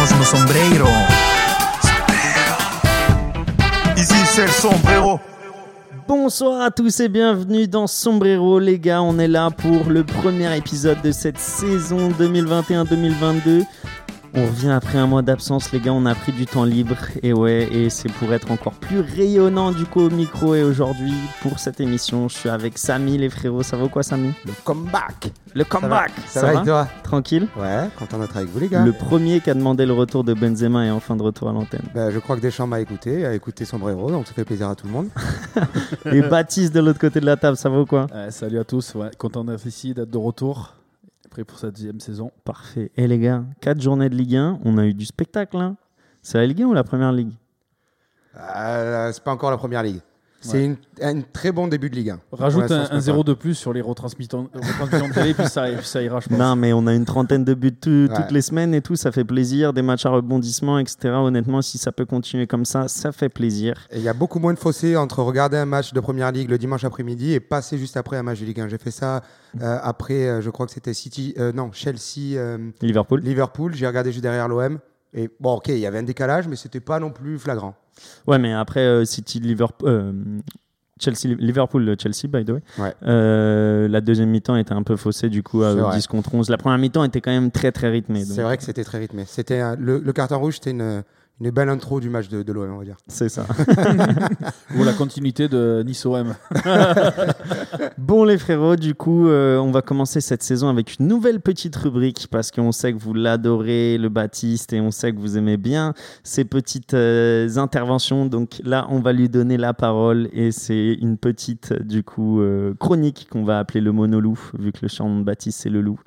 quitamos nos sombrero. Ici c'est le sombrero. Bonsoir à tous et bienvenue dans Sombrero les gars, on est là pour le premier épisode de cette saison 2021-2022. On revient après un mois d'absence les gars, on a pris du temps libre. Et ouais, et c'est pour être encore plus rayonnant du coup au micro. Et aujourd'hui pour cette émission, je suis avec Samy les frérots, ça va ou quoi Samy? Le comeback. Le comeback. Ça va, et toi? Tranquille? Ouais, content d'être avec vous les gars. Le premier qui a demandé le retour de Benzema est enfin de retour à l'antenne. Bah, je crois que Deschamps m'a écouté, a écouté Sombrero, donc ça fait plaisir à tout le monde. et Baptiste de l'autre côté de la table, ça va ou quoi? Euh, salut à tous, ouais, content d'être ici, d'être de retour, prêt pour cette deuxième saison. Parfait. Et les gars, 4 journées de Ligue 1, on a eu du spectacle là. C'est la Ligue 1 ou la Première Ligue? Euh, c'est pas encore la première ligue. C'est une- un très bon début de Ligue 1. Rajoute un, un c'est zéro pas- de plus sur les retransmissions, retransmissions de télé, puis ça, puis ça ira, je pense. Non, mais on a une trentaine de buts tout- Ouais. toutes les semaines et tout, ça fait plaisir. Des matchs à rebondissement, etc. Honnêtement, si ça peut continuer comme ça, ça fait plaisir. Et il y a beaucoup moins de fossé entre regarder un match de première ligue le dimanche après-midi et passer juste après un match de Ligue 1. J'ai fait ça euh, après, euh, je crois que c'était City, euh, non, Chelsea, euh, Liverpool Liverpool. J'ai regardé juste derrière l'OM. Et bon, ok, il y avait un décalage, mais c'était pas non plus flagrant. Ouais, mais après euh, City, Liverpool. euh, Chelsea, Liverpool, Chelsea, by the way. Ouais. Euh, la deuxième mi-temps était un peu faussée, du coup, à C'est vrai. 10 contre 11. La première mi-temps était quand même très, très rythmée. C'est vrai que c'était très rythmé. C'était le, le carton rouge, c'était une, une belle intro du match de, de l'OM, on va dire. C'est ça. Ou la continuité de Nice-OM. Bon les frérots, du coup, euh, on va commencer cette saison avec une nouvelle petite rubrique parce qu'on sait que vous l'adorez, le Baptiste, et on sait que vous aimez bien ces petites euh, interventions. Donc là, on va lui donner la parole et c'est une petite, du coup, euh, chronique qu'on va appeler le monolou, vu que le chant de Baptiste, c'est le loup.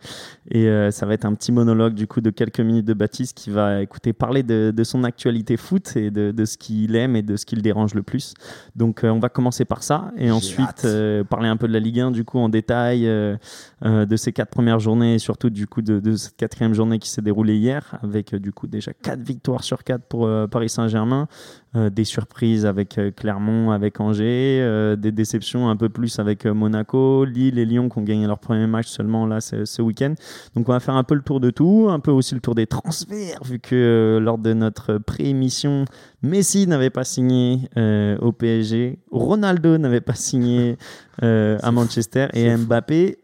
Et euh, ça va être un petit monologue, du coup, de quelques minutes de Baptiste qui va écouter parler de, de son actualité foot et de, de ce qu'il aime et de ce qui le dérange le plus. Donc euh, on va commencer par ça et ensuite euh, parler un peu de la Ligue 1 du coup en détail euh, de ces quatre premières journées et surtout du coup de, de cette quatrième journée qui s'est déroulée hier avec du coup déjà quatre victoires sur quatre pour Paris Saint-Germain, des surprises avec Clermont, avec Angers, des déceptions un peu plus avec Monaco, Lille et Lyon qui ont gagné leur premier match seulement là ce, ce week-end. Donc on va faire un peu le tour de tout, un peu aussi le tour des transferts vu que lors de notre pré-émission Messi n'avait pas signé euh, au PSG, Ronaldo n'avait pas signé euh, à Manchester et Mbappé,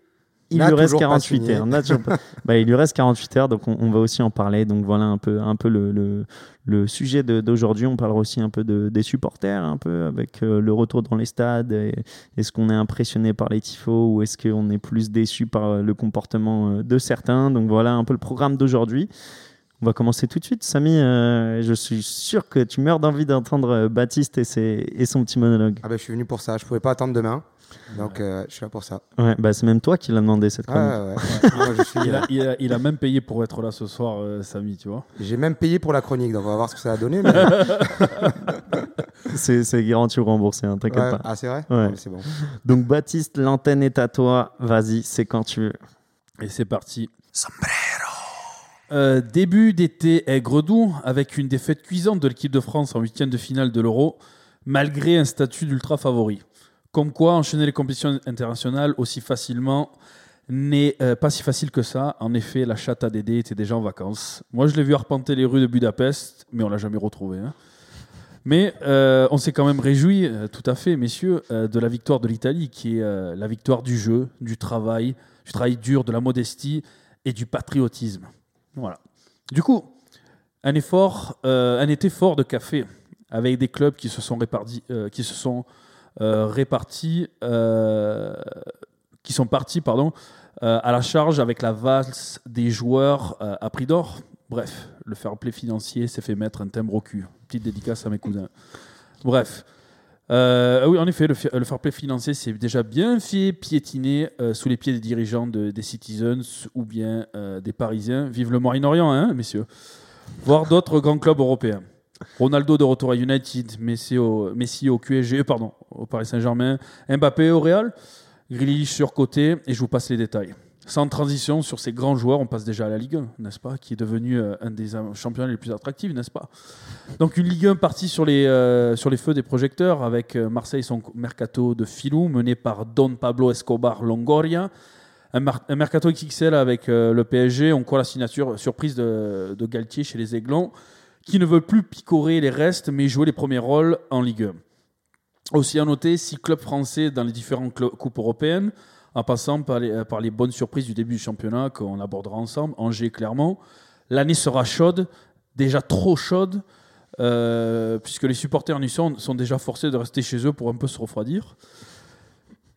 il N'a lui reste toujours pas 48 signé. heures. Bah, il lui reste 48 heures, donc on, on va aussi en parler. Donc voilà un peu, un peu le, le, le sujet d'aujourd'hui. On parlera aussi un peu de, des supporters, un peu avec euh, le retour dans les stades. Est-ce qu'on est impressionné par les tifos ou est-ce qu'on est plus déçu par le comportement de certains? Donc voilà un peu le programme d'aujourd'hui. On va commencer tout de suite. Samy, euh, je suis sûr que tu meurs d'envie d'entendre euh, Baptiste et, ses- et son petit monologue. Ah ben, je suis venu pour ça. Je pouvais pas attendre demain. Donc, euh, je suis là pour ça. Ouais, bah, c'est même toi qui l'as demandé cette Ah, chronique. ouais. Moi, je suis- Il a, il a- il a même payé pour être là ce soir, euh, Samy, tu vois. J'ai même payé pour la chronique, donc on va voir ce que ça a donné. mais- C'est c'est garanti ou remboursé, hein, t'inquiète Ouais. pas. Ah, c'est vrai Ouais. Ah, mais C'est bon. Donc Baptiste, l'antenne est à toi. Vas-y, c'est quand tu veux. Et c'est parti. Euh, début d'été aigre-doux, avec une défaite cuisante de l'équipe de France en huitième de finale de l'Euro, malgré un statut d'ultra favori. Comme quoi, enchaîner les compétitions internationales aussi facilement n'est euh, pas si facile que ça. En effet, la chatte à Dédé était déjà en vacances. Moi, je l'ai vu arpenter les rues de Budapest, mais on l'a jamais retrouvé. hein. Mais euh, on s'est quand même réjoui, tout à fait, messieurs, de la victoire de l'Italie, qui est la victoire du jeu, du travail, du travail dur, de la modestie et du patriotisme. Voilà. Du coup, un effort, euh, un été fort de café, avec des clubs qui se sont répartis, euh, qui se sont euh, répartis, qui sont partis, pardon, à la charge avec la valse des joueurs à prix d'or. Bref, le fair play financier s'est fait mettre un timbre au cul. Petite dédicace à mes cousins. Bref. Euh, oui, en effet, le, le fair play financier s'est déjà bien fait piétiner euh, sous les pieds des dirigeants de- des Citizens ou bien euh, des Parisiens. Vive le Moyen-Orient, hein, messieurs. Voire d'autres grands clubs européens. Ronaldo de retour United, Messi au, Messi pardon, au Paris Saint-Germain, Mbappé au Real, Grealish sur côté, et je vous passe les détails. Sans transition sur ces grands joueurs, on passe déjà à la Ligue 1, n'est-ce pas Qui est devenu euh, un des championnats les plus attractifs, n'est-ce pas? Donc une Ligue 1 partie sur les, euh, sur les feux des projecteurs, avec euh, Marseille son mercato de filou, mené par Don Pablo Escobar Longoria, un, mercato XXL avec le PSG. On croit la signature surprise de, de Galtier chez les Aiglons, qui ne veut plus picorer les restes, mais jouer les premiers rôles en Ligue 1. Aussi à noter, six clubs français dans les différentes coupes européennes, en passant par les, par les bonnes surprises du début du championnat qu'on abordera ensemble, Angers Clermont. L'année sera chaude, déjà trop chaude, euh, puisque les supporters niçons sont déjà forcés de rester chez eux pour un peu se refroidir.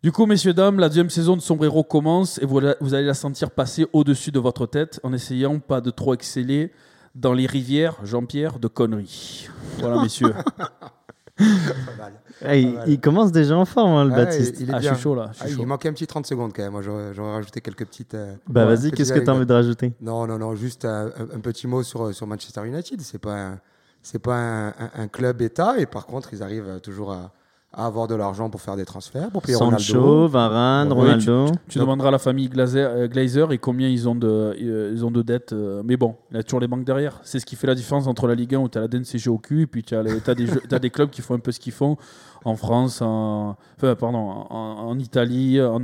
Du coup, messieurs, dames, la deuxième saison de Sombrero commence et vous, vous allez la sentir passer au-dessus de votre tête en essayant pas de trop exceller dans les rivières, Jean-Pierre, de conneries. Voilà, messieurs. Ah, il, il commence déjà en forme, hein, le Ouais, Baptiste. il est Ah, je bien. suis chaud là. je suis Ah, il manquait un petit 30 secondes quand même. Moi, j'aurais rajouté quelques petites. euh, Bah ouais, vas-y, qu'est-ce que tu as envie de rajouter? Non, non, non, juste un, un- petit mot sur, sur Manchester United. C'est pas un, c'est pas un, un- un club État et par contre, ils arrivent toujours à, à avoir de l'argent pour faire des transferts, pour payer Sancho, Ronaldo. Varane, Oui, Ronaldo. Tu demanderas à la famille Glazer, euh, Glazer et combien ils ont de, euh, ils ont de dettes. euh, mais bon, il y a toujours les banques derrière. C'est ce qui fait la différence entre la Ligue 1 où tu as la DNCG au cul et puis tu as, des, jeux- t'as des clubs qui font un peu ce qu'ils font en France, en, enfin, pardon, en, en Italie, en,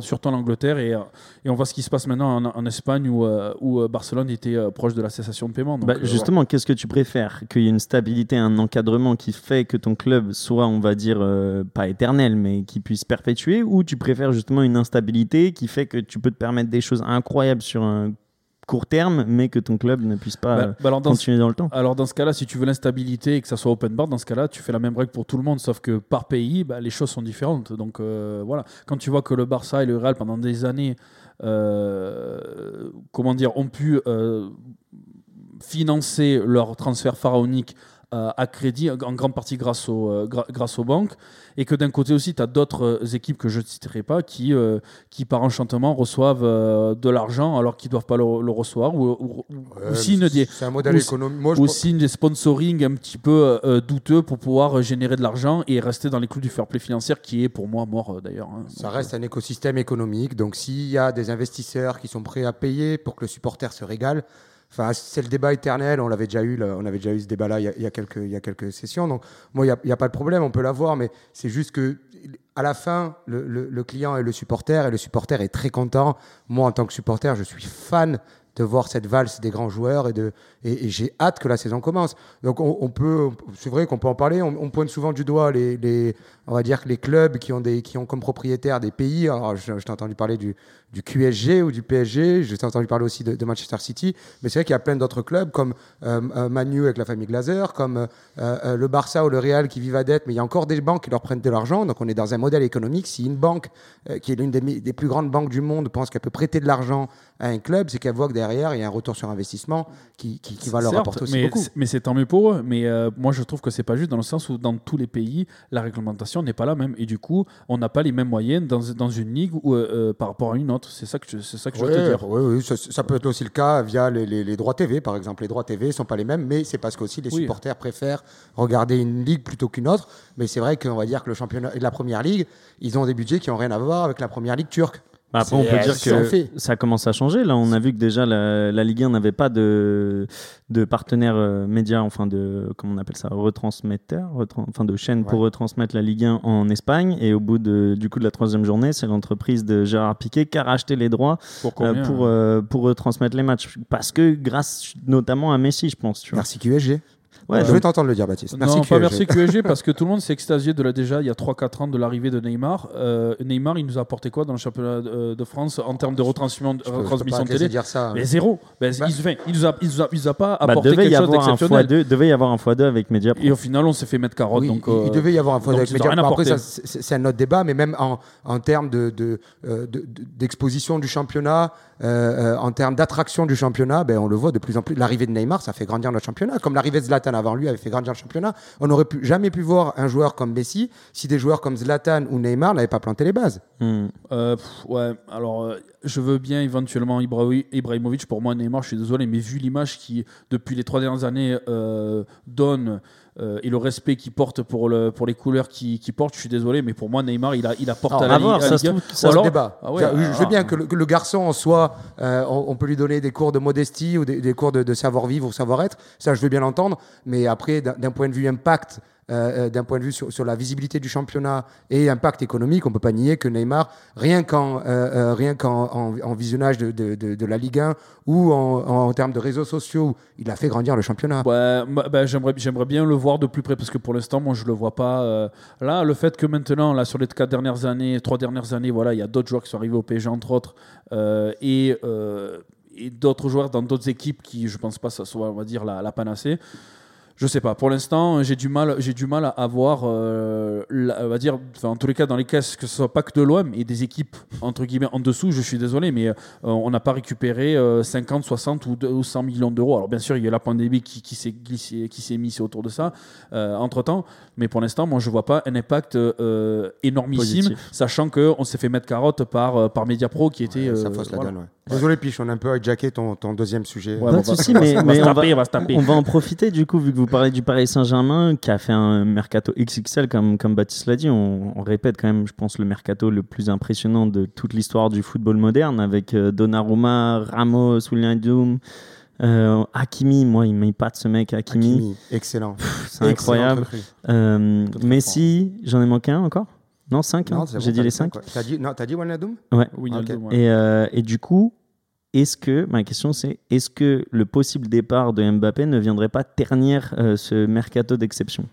surtout en Angleterre. Et, euh, et on voit ce qui se passe maintenant en, en Espagne où, euh, où euh, Barcelone était proche de la cessation de paiement. Donc, Bah, justement, qu'est-ce que tu préfères? Qu'il y ait une stabilité, un encadrement qui fait que ton club soit, on va dire, euh, pas éternel, mais qui puisse perpétuer Ou tu préfères justement une instabilité qui fait que tu peux te permettre des choses incroyables sur un court terme, mais que ton club ne puisse pas bah, bah, alors dans ce- continuer dans le temps Alors dans ce cas-là, si tu veux l'instabilité et que ça soit open bar, dans ce cas-là, tu fais la même règle pour tout le monde, sauf que par pays, bah, les choses sont différentes. Donc euh, voilà, quand tu vois que le Barça et le Real pendant des années, euh, comment dire, ont pu euh, financer leur transfert pharaonique à crédit, en grande partie grâce, aux, euh, grâce aux banques, et que d'un côté aussi, tu as d'autres euh, équipes que je ne citerai pas qui, euh, qui par enchantement, reçoivent euh, de l'argent alors qu'ils ne doivent pas le, le recevoir, ou, ou- ou- Ouais, ou signent des, un modèle ou- économique. Moi, je ou pense- signe des sponsoring un petit peu euh, douteux pour pouvoir euh, générer de l'argent et rester dans les clous du fair play financier qui est pour moi mort euh, d'ailleurs. hein. Ça Donc, reste un écosystème économique. Donc, s'il y a des investisseurs qui sont prêts à payer pour que le supporter se régale, enfin, c'est le débat éternel. On l'avait déjà eu, on avait déjà eu ce débat-là il, y a- quelques, sessions. Donc, moi, il n'y a, pas de problème, on peut l'avoir, mais c'est juste que à la fin, le, client est le supporter et le supporter est très content. Moi, en tant que supporter, je suis fan de voir cette valse des grands joueurs et, de, et, j'ai hâte que la saison commence. Donc on, on peut, c'est vrai qu'on peut en parler. On, on pointe souvent du doigt les, les- on va dire que les clubs qui ont des, qui ont comme propriétaires des pays. Alors je, je t'ai entendu parler du, du QSG ou du PSG. Je t'ai entendu parler aussi de, de Manchester City. Mais c'est vrai qu'il y a plein d'autres clubs comme euh, euh, Manu avec la famille Glazer, comme euh, le Barça ou le Real qui vivent à dette. Mais il y a encore des banques qui leur prennent de l'argent. Donc on est dans un modèle économique. Si une banque euh, qui est l'une des, plus grandes banques du monde pense qu'elle peut prêter de l'argent à un club, c'est qu'elle voit que derrière il y a un retour sur investissement qui, qui, qui va leur Certes, apporter aussi mais, beaucoup. Mais c'est tant mieux pour eux. Mais moi, je trouve que c'est pas juste dans le sens où dans tous les pays, la réglementation n'est pas la même. Et du coup, on n'a pas les mêmes moyennes dans, dans une ligue ou, euh, euh, par rapport à une autre. C'est ça que je, c'est ça que je veux te dire. ouais, ça, ça peut être aussi le cas via les, les- les droits TV, par exemple. Les droits TV ne sont pas les mêmes, mais c'est parce qu'aussi les Oui. supporters préfèrent regarder une ligue plutôt qu'une autre. Mais c'est vrai qu'on va dire que le championnat et la première ligue, ils ont des budgets qui n'ont rien à voir avec la première ligue turque. Bah, Après, on peut dire que fait. ça commence à changer. Là, on a vu que déjà la, la Ligue 1 n'avait pas de, de partenaire euh, média, enfin de comment on appelle ça, retransmetteur, retran- enfin de chaîne pour retransmettre la Ligue 1 en Espagne. Et au bout de, du coup de la troisième journée, c'est l'entreprise de Gérard Piquet qui a racheté les droits Pour euh, combien, pour, hein euh, pour retransmettre les matchs. Parce que grâce notamment à Messi, je pense. Tu vois. Merci QSG. Ouais, je vais t'entendre le dire, Baptiste. Merci non, pas QSG. merci QSG parce que tout le monde s'est extasié de là déjà il y a 3-4 ans de l'arrivée de Neymar. Euh, Neymar, il nous a apporté quoi dans le championnat de, de France en termes de retransmission, Je peux- je peux retransmission pas te laisser télé dire ça. hein. Mais zéro. Ben, Bah- il, il nous a, il nous a, il nous a pas bah, apporté devait y quelque chose avoir un d'exceptionnel. x2, devait y avoir un x2 avec Media. Et au final, on s'est fait mettre carotte. Oui, donc, il, il euh, devait y avoir un foie donc avec Bon, Après, c'est un autre débat, mais même en, en termes de, de, euh, de- de- d'exposition du championnat, euh, euh, en termes d'attraction du championnat, ben, on le voit de plus en plus. L'arrivée de Neymar, ça fait grandir notre championnat. Comme l'arrivée de Zlatan avant lui avait fait grandir le championnat. On n'aurait jamais pu voir un joueur comme Messi si des joueurs comme Zlatan ou Neymar n'avaient pas planté les bases. Hmm. Euh, ouais, alors euh, je veux bien éventuellement Ibra- Ibrahimovic. Pour moi, Neymar, je suis désolé, mais vu l'image qui, depuis les trois dernières années, euh, donne euh, et le respect qu'il porte pour, le, pour les couleurs qu'il qu'il porte, je suis désolé, mais pour moi, Neymar, il, a, il apporte Alors, à la à Ligue- voir, à la ça Ligue alors- se débat. Ah ouais, je, je veux ah, bien que le, que le garçon en soi, euh, on, on peut lui donner des cours de modestie ou des, des cours de, de savoir-vivre ou savoir-être. Ça, je veux bien l'entendre. Mais après, d'un point de vue impact euh, euh, d'un point de vue sur, la visibilité du championnat et impact économique, on peut pas nier que Neymar, rien qu'en euh, rien qu'en en, en visionnage de, la Ligue 1 ou en, termes de réseaux sociaux, il a fait grandir le championnat. Ouais, bah, j'aimerais, j'aimerais bien le voir de plus près parce que pour l'instant, moi, je le vois pas. là, le fait que maintenant, là, sur les quatre dernières années, trois dernières années, voilà, il y a d'autres joueurs qui sont arrivés au PSG entre autres et, d'autres joueurs dans d'autres équipes qui, je pense pas, ça soit, on va dire, la panacée. Je sais pas. Pour l'instant, j'ai du mal, j'ai du mal à avoir, euh, la- on va dire, enfin, en tous les cas, dans les caisses, que ce soit pas que de l'OM et des équipes entre guillemets en dessous. Je suis désolé, mais euh, on n'a pas récupéré euh, 50, 60 ou, deux- ou 100 millions d'euros. Alors bien sûr, il y a la pandémie qui, qui s'est glissée, qui s'est mise autour de ça entre temps. Mais pour l'instant, moi, je vois pas un impact euh, énormissime, Positif. sachant que on s'est fait mettre carotte par euh, par Mediapro qui était. Ouais, ça euh, fausse la voilà. donne. ouais. Désolé, Piche, on a un peu hijacké ton, ton deuxième sujet. Ouais, Pas bon, de bah, souci, mais, on va mais se on, taper, va, on va se taper. on va en profiter du coup, vu que vous parlez du Paris Saint-Germain, qui a fait un mercato XXL, comme, comme Baptiste l'a dit. On, on répète quand même, je pense, le mercato le plus impressionnant de toute l'histoire du football moderne, avec euh, Donnarumma, Ramos, Wijnaldum, euh, Hakimi. Moi, il m'épate ce mec, Hakimi. Hakimi, excellent. C'est incroyable. Euh, Messi, j'en ai manqué un encore? Non, 5 Non, c'est bon, J'ai dit les dit 5 quoi T'as dit, non, t'as dit Wijnaldum ouais. Et, euh, et du coup, est-ce que, ma question c'est, est-ce que le possible départ de Mbappé ne viendrait pas ternir euh, ce mercato d'exception?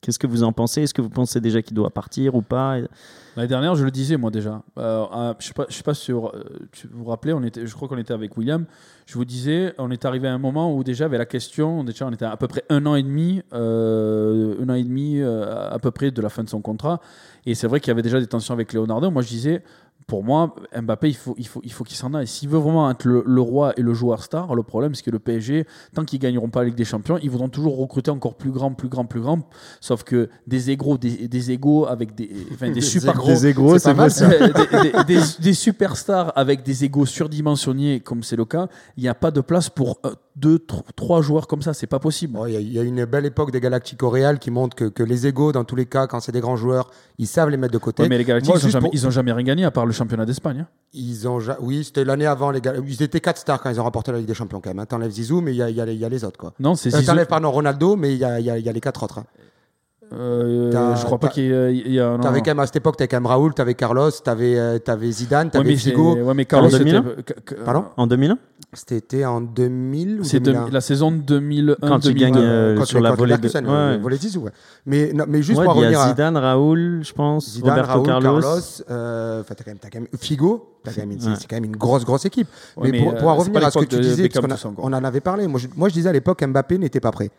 Qu'est-ce que vous en pensez? Est-ce que vous pensez déjà qu'il doit partir ou pas? L'année dernière, je le disais moi déjà. Euh, je sais pas, je sais pas sur. euh, vous vous rappelez, je crois qu'on était avec William. Je vous disais, on est arrivé à un moment où déjà avait la question. Déjà, on était à peu près un an et demi, un an et demi à peu près de la fin de son contrat. Et c'est vrai qu'il y avait déjà des tensions avec Leonardo. Moi, je disais, pour moi, Mbappé, il faut, il faut, il faut qu'il s'en aille. S'il veut vraiment être le, le roi et le joueur star, le problème, c'est que le PSG, tant qu'ils gagneront pas la Ligue des Champions, ils voudront toujours recruter encore plus grand, plus grand, plus grand. Sauf que des égaux, des, des égaux avec des, enfin, des, Des super égros. gros, Des égros, c'est pas ça. des, des- des- des superstars avec des égaux surdimensionnés, comme c'est le cas, il n'y a pas de place pour euh, deux, tro- trois joueurs comme ça. C'est pas possible. Bon, Il y, a- il y a une belle époque des Galactiques au Real qui montre que, que les égaux, dans tous les cas, quand c'est des grands joueurs, ils savent les mettre de côté. Ouais, mais les Galactiques, ils, ont juste jamais, pour- ils ont jamais rien gagné à part le championnat d'Espagne. hein. Ils ont Oui, c'était l'année avant. Les Gal- Ils étaient 4 stars quand ils ont remporté la Ligue des Champions, quand même. hein. T'enlèves Zizou, mais il y a, y les- il y a les autres. Quoi. Non, c'est Euh, Zizou. T'enlèves, pardon, Ronaldo, mais il y a, y les 4 autres. hein. Euh, je crois pas qu'il y a. il y a- non, T'avais quand même, à cette époque, t'avais quand même Raoul, t'avais Carlos, t'avais euh, t'avais Zidane, Ouais, t'avais mais, c'est- Figo. ouais, mais Carlos, En 2001? c'était- que- que- Pardon? En 2001 C'était en 2000 ou C'est de- 2001 la saison 2001 Quand il 2002. gagne, euh, Quand sur les- la volée de- ouais. euh, volée de Zizou, ouais. Mais, non, mais juste Ouais, pour en Il y revenir à Zidane, Raoul, je pense, Zidane, Roberto Raoul, Carlos. Carlos, euh, enfin, t'as quand même, t'as quand même Figo, c'est Ouais. quand même une grosse, grosse équipe. Ouais, mais, mais, pour, euh, pour en c'est revenir à ce que tu disais, parce a- on en avait parlé. Moi je, moi, je disais à l'époque, Mbappé n'était pas prêt.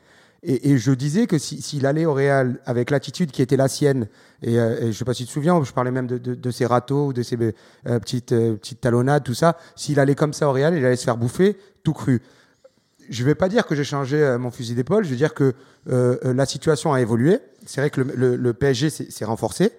Et, je disais que si- s'il allait au Real avec l'attitude qui était la sienne, et, euh, je sais pas si tu te souviens, je parlais même de, ses râteaux de ses euh, petites, euh, petites talonnades, tout ça. S'il allait comme ça au Real, il allait se faire bouffer, tout cru. Je vais pas dire que j'ai changé mon fusil d'épaule, je veux dire que la situation a évolué. C'est vrai que le, PSG s'est renforcé.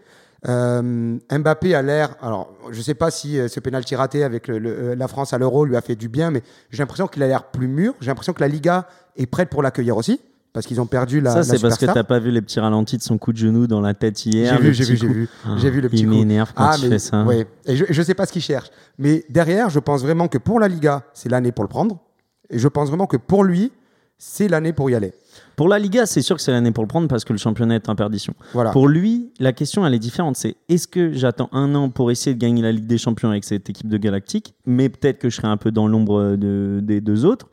Mbappé a l'air, alors je sais pas si ce penalty raté avec la France à l'Euro lui a fait du bien, mais j'ai l'impression qu'il a l'air plus mûr. J'ai l'impression que la Liga est prête pour l'accueillir aussi, parce qu'ils ont perdu la. Ça, c'est parce que t'as pas vu les petits ralentis de son coup de genou dans la tête hier. J'ai vu, j'ai vu, j'ai vu, Ah, j'ai vu le petit il coup. m'énerve quand il fait ça. Ouais. Et je, je sais pas ce qu'il cherche, mais derrière, je pense vraiment que pour la Liga, c'est l'année pour le prendre, et je pense vraiment que pour lui, c'est l'année pour y aller. Pour la Liga, c'est sûr que c'est l'année pour le prendre parce que le championnat est en perdition. Voilà. Pour lui, la question, elle est différente. C'est est-ce que j'attends un an pour essayer de gagner la Ligue des Champions avec cette équipe de Galactique, mais peut-être que je serai un peu dans l'ombre de- des deux autres,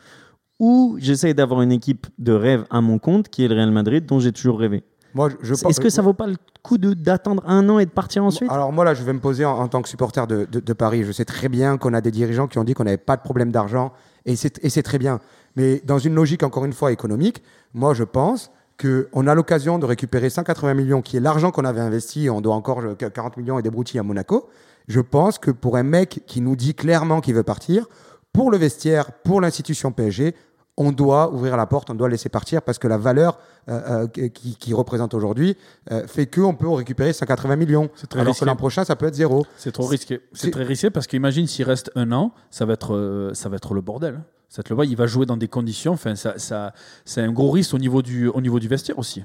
ou j'essaye d'avoir une équipe de rêve à mon compte, qui est le Real Madrid, dont j'ai toujours rêvé. Moi, je, je pense- Est-ce que ça vaut pas le coup de- d'attendre un an et de partir ensuite? Alors moi là, je vais me poser en, en tant que supporter de, de- de Paris. Je sais très bien qu'on a des dirigeants qui ont dit qu'on n'avait pas de problème d'argent, et c'est et c'est très bien. Mais dans une logique encore une fois économique, moi je pense qu'on a l'occasion de récupérer 180 millions, qui est l'argent qu'on avait investi. On doit encore euh, 40 millions et des broutilles à Monaco. Je pense que pour un mec qui nous dit clairement qu'il veut partir, pour le vestiaire, pour l'institution PSG, on doit ouvrir la porte, on doit laisser partir parce que la valeur euh, euh, qui, qui représente aujourd'hui euh, fait qu'on peut récupérer 180 millions. C'est très Alors risqué. que l'an prochain, ça peut être zéro. C'est trop risqué. C'est très risqué parce qu'imagine s'il reste un an, ça va être, euh, ça va être le bordel. Ça être le bordel. Il va jouer dans des conditions. Enfin, ça, ça, c'est un gros risque au niveau du, au niveau du vestiaire aussi.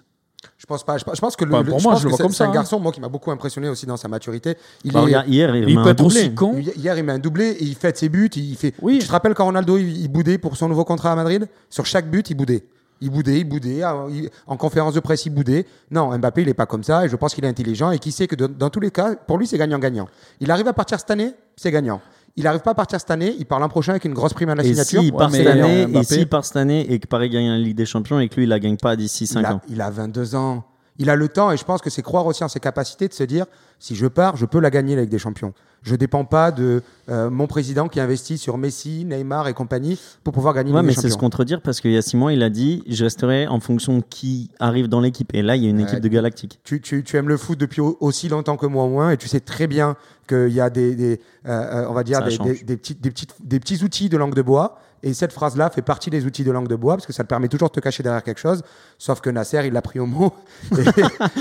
Je pense pas. Je, pense- que le, Enfin, le- pour je moi, pense je le que vois c'est- comme c'est un hein. garçon, moi, qui m'a beaucoup impressionné aussi dans sa maturité. Il Bah, est- regarde, Hier, il, Il met peut un être doublé. aussi con. Hier, il met un doublé et il fête ses buts. Il fait. Oui. Tu te rappelles quand Ronaldo il, il boudait pour son nouveau contrat à Madrid? Sur chaque but, il boudait. Il boudait, il boudait. ah, il- En conférence de presse, il boudait. Non, Mbappé, il n'est pas comme ça. Et je pense qu'il est intelligent et qu'il sait que de- dans tous les cas, pour lui, c'est gagnant-gagnant. Il arrive à partir cette année, c'est gagnant. Il n'arrive pas à partir cette année, il part l'an prochain avec une grosse prime à la Et signature. s'il part cette année, et s'il part cette année et que Paris gagne la Ligue des Champions et que lui, il la gagne pas d'ici il 5 a, ans. il a 22 ans. Il a le temps et je pense que c'est croire aussi en ses capacités de se dire si je pars, je peux la gagner la Ligue des Champions. Je dépends pas de euh, mon président qui investit sur Messi, Neymar et compagnie pour pouvoir gagner Ouais, la mais Ligue des c'est se contredire parce qu'il y a 6 mois, il a dit je resterai en fonction de qui arrive dans l'équipe. Et là, il y a une Ouais. équipe de Galactique. Tu, tu- tu aimes le foot depuis au- aussi longtemps que moi au moins et tu sais très bien qu'il y a des, des, euh, euh, on va dire des, des- des petites- des petites- des petits outils de langue de bois. Et cette phrase-là fait partie des outils de langue de bois parce que ça te permet toujours de te cacher derrière quelque chose. Sauf que Nasser, il l'a pris au mot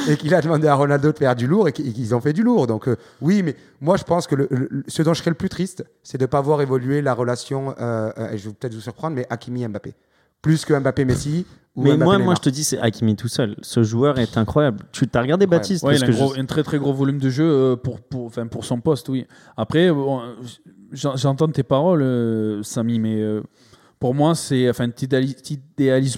et, et qu'il a demandé à Ronaldo de faire du lourd et qu'ils ont fait du lourd. Donc euh, oui, mais moi je pense que le- le- ce dont je serais le plus triste, c'est de ne pas voir évoluer la relation, euh, euh, et je vais peut-être vous surprendre, mais Hakimi-Mbappé. Plus que Mbappé-Messi. ou Mais moi, moi, je te dis, c'est Hakimi tout seul. Ce joueur est incroyable. Tu t'as regardé Incroyable. Baptiste Ouais, parce il a que un, gros- je- un très très gros volume de jeu pour, pour, enfin, pour son poste, oui. Après, bon, j'entends tes paroles, euh, Samy, mais euh, pour moi, c'est, enfin,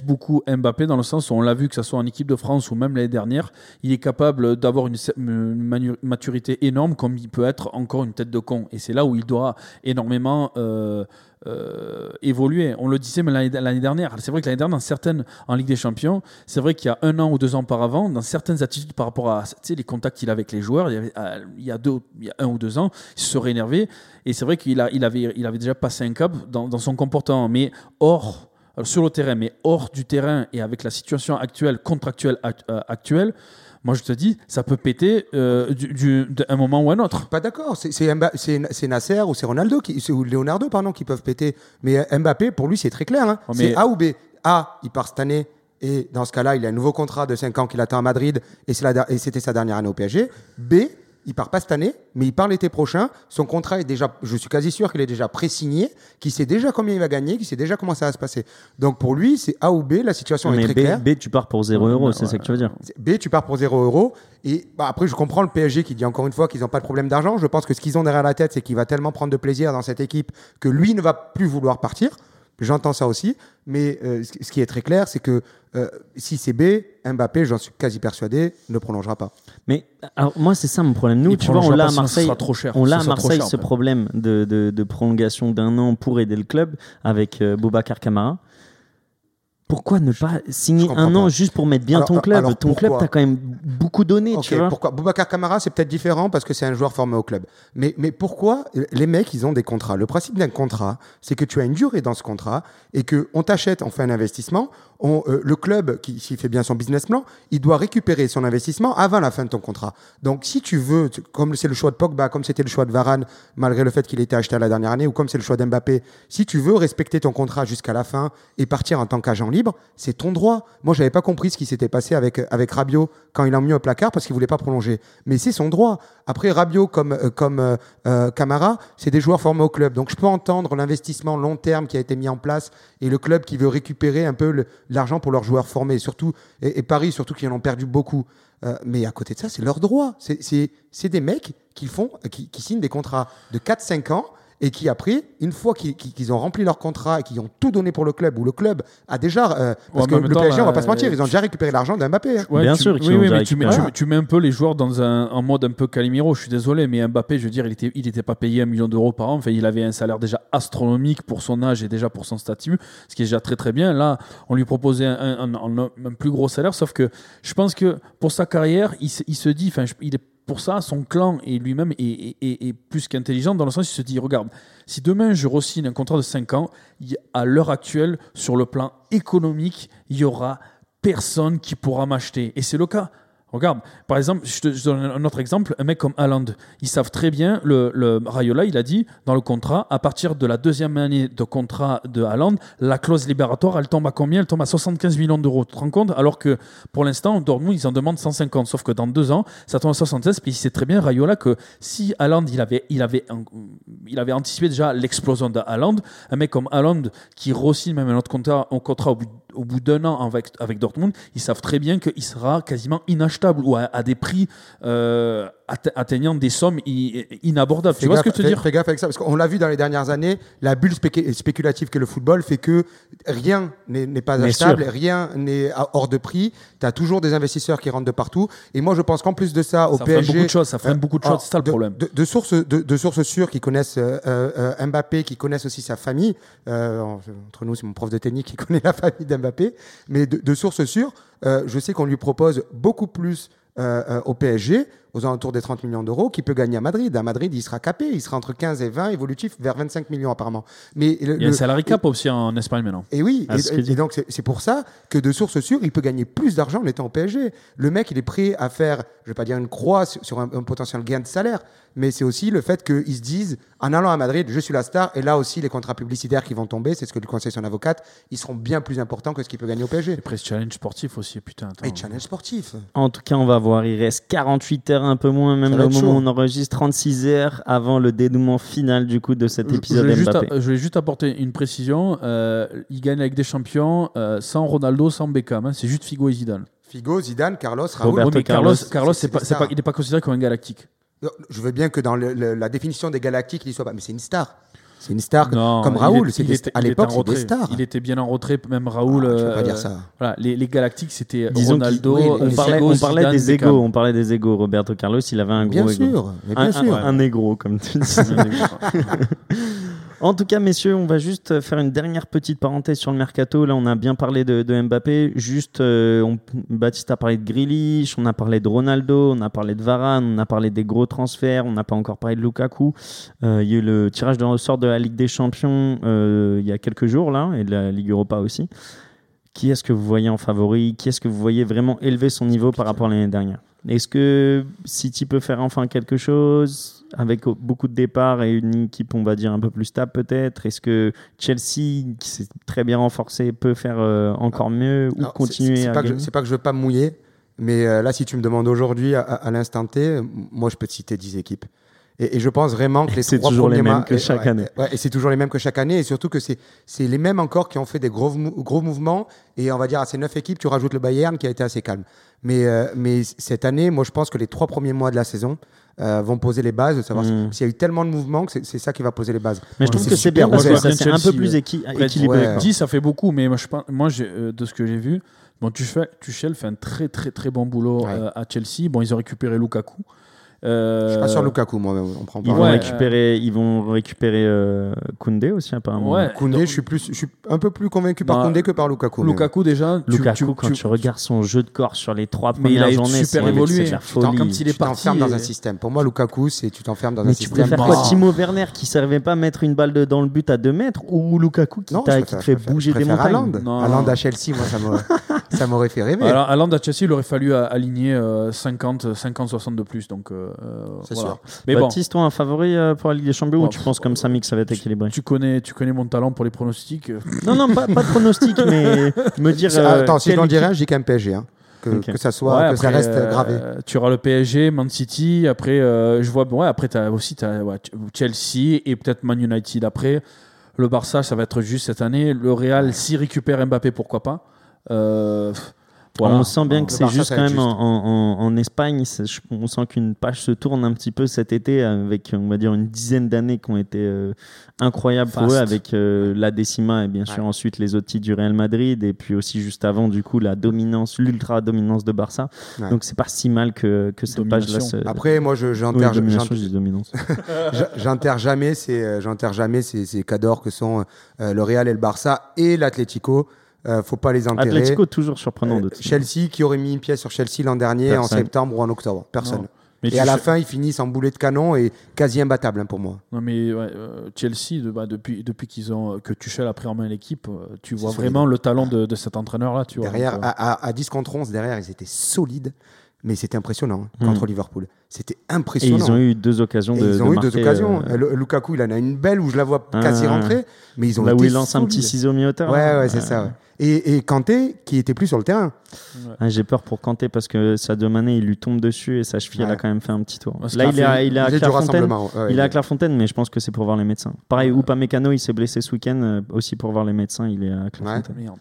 beaucoup Mbappé dans le sens où on l'a vu que ce soit en équipe de France ou même l'année dernière, il est capable d'avoir une, maturité énorme comme il peut être encore une tête de con. Et c'est là où il doit énormément euh, euh, évoluer. On le disait mais l'année dernière. C'est vrai que l'année dernière, dans certaines, en Ligue des Champions, c'est vrai qu'il y a un an ou deux ans auparavant, dans certaines attitudes par rapport à les contacts qu'il a avec les joueurs, il y, avait, euh, il, y a deux, il y a un ou deux ans, il se serait énervé. Et c'est vrai qu'il il avait, il avait déjà passé un cap dans, dans son comportement. Mais hors, euh, sur le terrain, mais hors du terrain et avec la situation actuelle, contractuelle act- euh, actuelle, moi je te dis, ça peut péter euh, du, du- d'un moment ou un autre. Pas d'accord. C'est- C'est Mba- c'est c'est Nasser ou c'est Ronaldo qui, ou Leonardo pardon qui peuvent péter. Mais euh, Mbappé pour lui c'est très clair. hein. Oh, mais- C'est A ou B. A il part cette année et dans ce cas-là il a un nouveau contrat de 5 ans qu'il attend à Madrid et c'est la der- et c'était sa dernière année au PSG. B il part pas cette année, mais il part l'été prochain. Son contrat est déjà, je suis quasi sûr qu'il est déjà pré-signé, qu'il sait déjà combien il va gagner, qu'il sait déjà comment ça va se passer. Donc pour lui, c'est A ou B. La situation est mais très B, claire. B, tu pars pour 0 Ouais, euros, ouais, c'est ça que tu veux dire. B, tu pars pour 0 euros. Et bah, après, je comprends le PSG qui dit encore une fois qu'ils n'ont pas de problème d'argent. Je pense que ce qu'ils ont derrière la tête, c'est qu'il va tellement prendre de plaisir dans cette équipe que lui ne va plus vouloir partir. J'entends ça aussi. Mais euh, ce qui est très clair, c'est que euh, si c'est B, Mbappé, j'en suis quasi persuadé, ne prolongera pas. Mais alors, moi, c'est ça mon problème. Nous, Il tu vois, on l'a à Marseille. sera trop cher. On Ce l'a à Marseille, cher, ce problème de, de- de prolongation d'un an pour aider le club avec euh, Boubacar Camara. Pourquoi ne pas signer un an pas. juste pour mettre bien Alors, ton club alors Ton club, t'as quand même beaucoup donné, Ok, tu vois. pourquoi Boubacar Camara, c'est peut-être différent parce que c'est un joueur formé au club. Mais, mais pourquoi euh, les mecs, ils ont des contrats? Le principe d'un contrat, c'est que tu as une durée dans ce contrat et que on t'achète, on fait un investissement. On, euh, le club, qui s'il fait bien son business plan, il doit récupérer son investissement avant la fin de ton contrat. Donc, si tu veux, comme c'est le choix de Pogba, comme c'était le choix de Varane, malgré le fait qu'il était acheté à la dernière année, ou comme c'est le choix d'Mbappé, si tu veux respecter ton contrat jusqu'à la fin et partir en tant qu'agent libre, c'est ton droit. Moi, j'avais pas compris ce qui s'était passé avec, avec Rabiot quand il l'a mis au placard parce qu'il voulait pas prolonger. Mais c'est son droit. Après, Rabiot comme, euh, comme euh, euh, Camara, c'est des joueurs formés au club. Donc, je peux entendre l'investissement long terme qui a été mis en place et le club qui veut récupérer un peu l'argent pour leurs joueurs formés. Surtout, et, Paris, surtout, qui en ont perdu beaucoup. Mais à côté de ça, c'est leur droit. C'est- des mecs qui, font, qui, qui signent des contrats de 4-5 ans et qui, après, une fois qu'ils ont rempli leur contrat et qu'ils ont tout donné pour le club, ou le club a déjà. euh, parce Ouais, que le temps, PSG, on va là, pas se mentir, euh, ils ont déjà récupéré l'argent d'Mbappé. hein. Bien tu- sûr oui, oui, mais tu mets, récupéré. tu- tu mets un peu les joueurs dans un en mode un peu Calimiro. Je suis désolé, mais Mbappé, je veux dire, il était, il était pas payé un million d'euros par an. Enfin, il avait un salaire déjà astronomique pour son âge et déjà pour son statut, ce qui est déjà très très bien. Là, on lui proposait un, un- un- un plus gros salaire, sauf que je pense que pour sa carrière, il, se- il se dit, enfin, il est pour ça, son clan et lui-même est, plus qu'intelligent dans le sens où il se dit, regarde, si demain je re-signe un contrat de 5 ans, à l'heure actuelle, sur le plan économique, il y aura personne qui pourra m'acheter. Et c'est le cas. Regarde, par exemple, je donne un autre exemple, un mec comme Haaland, ils savent très bien, le, Rayola, il a dit dans le contrat, à partir de la deuxième année de contrat de Haaland, la clause libératoire, elle tombe à combien? Elle tombe à 75 millions d'euros, tu te rends compte? Alors que pour l'instant, Dortmund, ils en demandent 150, sauf que dans deux ans, ça tombe à 76, puis il sait très bien, Rayola, que si Haaland, il avait, il avait, il avait anticipé déjà l'explosion de Haaland, un mec comme Haaland qui re-signe même un autre contrat, un contrat au bout, au bout d'un an avec, avec Dortmund, ils savent très bien qu'il sera quasiment inachetable ou à, à des prix euh, atte- atteignant des sommes inabordables. Fais tu vois ce que je veux te dire? Fais gaffe avec ça, parce qu'on l'a vu dans les dernières années, la bulle spécu- spéculative que le football fait que rien n'est pas achetable, rien n'est hors de prix. Tu as toujours des investisseurs qui rentrent de partout. Et moi, je pense qu'en plus de ça, au Ça freine PSG. beaucoup de choses, ça freine euh, beaucoup de choses, c'est ça le de- problème. De, de sources, de, de sources sûres qui connaissent euh, Mbappé, qui connaissent aussi sa famille. euh, entre nous, c'est mon prof de technique qui connaît la famille d'Mbappé. Mais de, de sources sûres, euh, je sais qu'on lui propose beaucoup plus euh, euh, au PSG, aux alentours des 30 millions d'euros, qu'il peut gagner à Madrid. À Madrid, il sera capé, il sera entre 15 et 20, évolutif vers 25 millions apparemment. Mais le- Il y a un salary cap aussi en Espagne maintenant. et oui, Ah, et, donc c'est c'est pour ça que de source sûre, il peut gagner plus d'argent en étant au PSG. Le mec, il est prêt à faire, je vais pas dire une croix sur, sur un, un potentiel gain de salaire, mais c'est aussi le fait qu'ils se disent, en allant à Madrid, je suis la star, et là aussi les contrats publicitaires qui vont tomber, c'est ce que lui conseille son avocate, ils seront bien plus importants que ce qu'il peut gagner au PSG. Et après, ce challenge sportif aussi, putain. attends. Et challenge sportif. En tout cas, on va voir. Il reste 48 heures, un peu moins, même être moment où on enregistre, 36 heures avant le dénouement final du coup de cet Je- je épisode voulais, juste, je voulais juste apporter une précision. Euh, il gagne avec des champions euh, sans Ronaldo, sans Beckham. hein. C'est juste Figo et Zidane. Figo, Zidane, Carlos, Raoul. Roberto Oui, mais Carlos, Carlos, pas- il n'est pas non comme un galactique. Je veux bien que dans le- le- la définition des galactiques, il y soit pas, mais c'est une star. C'est une star Non, comme Raoul. est- était- à l'époque, c'est des stars. Il était bien en retrait, même Raoul. Ah, tu peux euh, pas dire ça. Voilà, les, les galactiques, c'était Disons qu'il- Ronaldo, oui, on les- parlait, on parlait Zidane, des égaux, on parlait des égaux. Roberto Carlos, il avait un gros Bien égo. sûr, bien un, sûr. un, un négro, comme tu dis. En tout cas, messieurs, on va juste faire une dernière petite parenthèse sur le mercato. Là, on a bien parlé de, de Mbappé. Juste, euh, on- Baptiste a parlé de Grealish, on a parlé de Ronaldo, on a parlé de Varane, on a parlé des gros transferts, on n'a pas encore parlé de Lukaku. Euh, il y a eu le tirage de ressort de la Ligue des Champions euh, il y a quelques jours, là, et de la Ligue Europa aussi. Qui est-ce que vous voyez en favori? Qui est-ce que vous voyez vraiment élever son niveau par rapport à l'année dernière? Est-ce que City peut faire enfin quelque chose? Avec beaucoup de départs et une équipe, on va dire, un peu plus stable peut-être? Est-ce que Chelsea, qui s'est très bien renforcé, peut faire euh, encore mieux ou Alors, continuer c'est- pas que je- gagner? C'est pas que je veux pas me mouiller, mais euh, là, si tu me demandes aujourd'hui, à, à l'instant T, moi, je peux te citer 10 équipes. Et, et je pense vraiment que les C'est toujours les mêmes que chaque année. ouais, et c'est toujours les mêmes que chaque année, et surtout que c'est les mêmes encore qui ont fait des gros mouvements. Et on va dire à ces neuf équipes, tu rajoutes le Bayern qui a été assez calme. Mais, euh, mais cette année, moi, je pense que les trois premiers mois de la saison euh, vont poser les bases, de savoir Mm. s'il y a eu tellement de mouvements que c'est- c'est ça qui va poser les bases. Mais je trouve que c'est bien parce que c'est un peu plus équi- équilibré. ouais. quoi. 10, ça fait beaucoup, mais moi, je pense, moi euh, de ce que j'ai vu, bon, Tuchel, Tuchel fait un très très très bon boulot Ouais. euh, à Chelsea. Bon, ils ont récupéré Lukaku. Euh, Je suis pas sur Lukaku, moi, on prend Ils pas. vont, Ouais, récupérer, ils vont récupérer euh, Koundé aussi, apparemment. Ouais. Koundé, Donc- je suis plus, je suis un peu plus convaincu par Non, Koundé que par Lukaku. mais- Lukaku déjà. tu- Lukaku, tu- quand tu- tu, regardes son jeu de corps sur les trois Mais il premières a journées, super évolué. la Tu folie. comme s'il est tu t'enfermes dans un système. Pour moi, Lukaku, c'est tu t'enfermes dans Mais un tu système. préfères Non. quoi Timo Werner qui servait pas à mettre une balle de- dans le but à 2 mètres ou Lukaku qui, Non, te fait bouger des montagnes Haaland. Haaland à Chelsea, moi, ça m'aurait, fait rêver. Alors, à Land à Chelsea, il aurait fallu euh, aligner euh, 50, 50, 60 de plus. Donc, euh, euh, C'est voilà. sûr. Mais bon, Baptiste, toi, un favori euh, pour la Ligue des Champions Bon, ou tu penses comme Samy que ça va être équilibré tu connais, tu connais mon talent pour les pronostics. euh, Non, non, pas, pas de pronostic, mais me dire. C'est- euh, Attends, si je dois en dire équipe- un, je dis quand même PSG. hein. Que, ça soit, Ouais, que ça reste euh, gravé. Tu auras le PSG, Man City. Après, euh, je vois. Ouais, après, tu as aussi t'as, ouais, Chelsea et peut-être Man United. Après, le Barça, ça va être juste cette année. Le Real, s'il récupère Mbappé, pourquoi pas. Euh, voilà. On sent bien que c'est juste quand même juste. en, en- en Espagne. On sent qu'une page se tourne un petit peu cet été avec, on va dire, une dizaine d'années qui ont été euh, incroyables pour eux, avec euh, la décima et bien sûr ensuite les autres titres du Real Madrid et puis aussi juste avant, du coup, la dominance, l'ultra dominance de Barça. Ouais. Donc c'est pas si mal que, que cette page-là se. Après, moi, j'enterre, je jamais ces, euh, j'enterre jamais ces, ces cadors que sont euh, le Real et le Barça et l'Atlético. Euh, faut pas les enterrer. Atlético, toujours surprenant Euh, de. Chelsea qui aurait mis une pièce sur Chelsea l'an dernier en septembre ou en octobre. Personne. Non. Mais et à la fin, ils finissent en boulet de canon et quasi imbattable hein, pour moi. Non mais ouais, euh, Chelsea, de- bah, depuis, depuis qu'ils ont que Tuchel a pris en main l'équipe, tu vois solide. vraiment le talent de, de cet entraîneur-là. Tu Derrière, Donc, à, à- à 10 contre 11, derrière, ils étaient solides. Mais c'était impressionnant hein, Hmm. contre Liverpool. C'était Et impressionnant. ils ont eu deux occasions Et de. ils ont de eu deux occasions. euh, Le- Lukaku, il en a une belle où je la vois Ah, quasi ouais. rentrer. Mais ils ont là où il lance un petit ciseau mi-hauteur. Ouais, là. ouais, c'est ça. ouais. Et, et Kanté, qui était plus sur le terrain. Ah, J'ai peur pour Kanté parce que Sadio Mané il lui tombe dessus et sa cheville elle a quand même fait un petit tour. Parce Là il a il est à il Clairefontaine. rassemblement. ouais, Il est ouais. à Clairefontaine mais je pense que c'est pour voir les médecins. Pareil, Upamecano il s'est blessé ce week-end euh, aussi pour voir les médecins il est à Clairefontaine. Merde.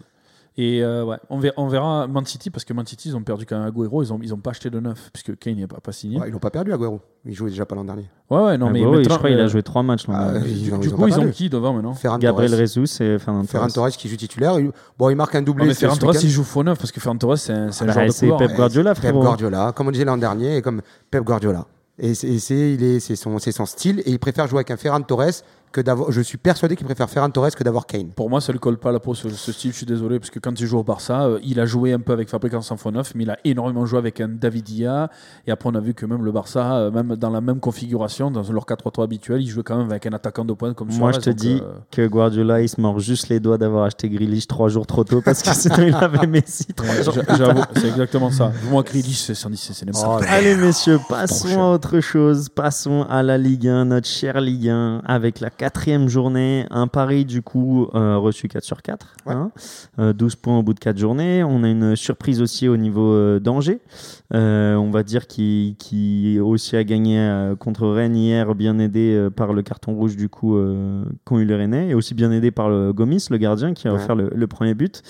Et euh, ouais, on verra, on verra Man City parce que Man City ils ont perdu quand même Agüero, ils ont ils ont pas acheté de neuf puisque Kane n'est pas, pas signé. Ouais, ils l'ont pas perdu, Agüero. Il jouait déjà pas l'an dernier. Ouais ouais non Ah mais maintenant, je crois qu'il a euh, joué trois matchs. l'an Ah, dernier. ils Du, coup ils ont qui devant maintenant Ferran Gabriel Torres. Jesus et Fernand Ferran Torres. Torres qui joue titulaire. Il- Bon, il marque un doublé. Non, mais Ferran Torres il joue faux neuf parce que Ferran Torres c'est un, c'est un Bah, joueur de couloir. Pep Guardiola, Pep frérot. Guardiola, comme on disait l'an dernier, et comme Pep Guardiola. Et c'est et c'est- il est- c'est son, c'est son style, et il préfère jouer avec un Ferran Torres que d'avoir. Je suis persuadé qu'il préfère Ferran Torres que d'avoir Kane. Pour moi, ça lui colle pas à la peau ce, ce style. Je suis désolé parce que quand il joue au Barça, euh, il a joué un peu avec Fabregas Sanfonov, mais il a énormément joué avec un David Dia. Et après, on a vu que même le Barça, euh, même dans la même configuration, dans leur 4-3-3 habituel, il jouait quand même avec un attaquant de pointe comme Moi, Suarez, je te donc, dis euh, que Guardiola, il se mord juste les doigts d'avoir acheté Grealish trois jours trop tôt parce que sinon il avait Messi trois jours. j'a- j'avoue, c'est exactement ça. Moi, Grealish, c'est c'est- n'importe quoi. Allez messieurs, passons à autre chose. Passons à la Ligue 1, notre chère Ligue 1, avec la quatrième journée. Un pari du coup euh, reçu 4 sur 4. Ouais. hein. Euh, 12 points au bout de 4 journées. On a une surprise aussi au niveau euh, d'Angers. Euh, on va dire qui, qui aussi a gagné euh, contre Rennes hier, bien aidé euh, par le carton rouge du coup euh, qu'ont eu les Rennais, et aussi bien aidé par le Gomis, le gardien, qui a Ouais. offert le, le premier but.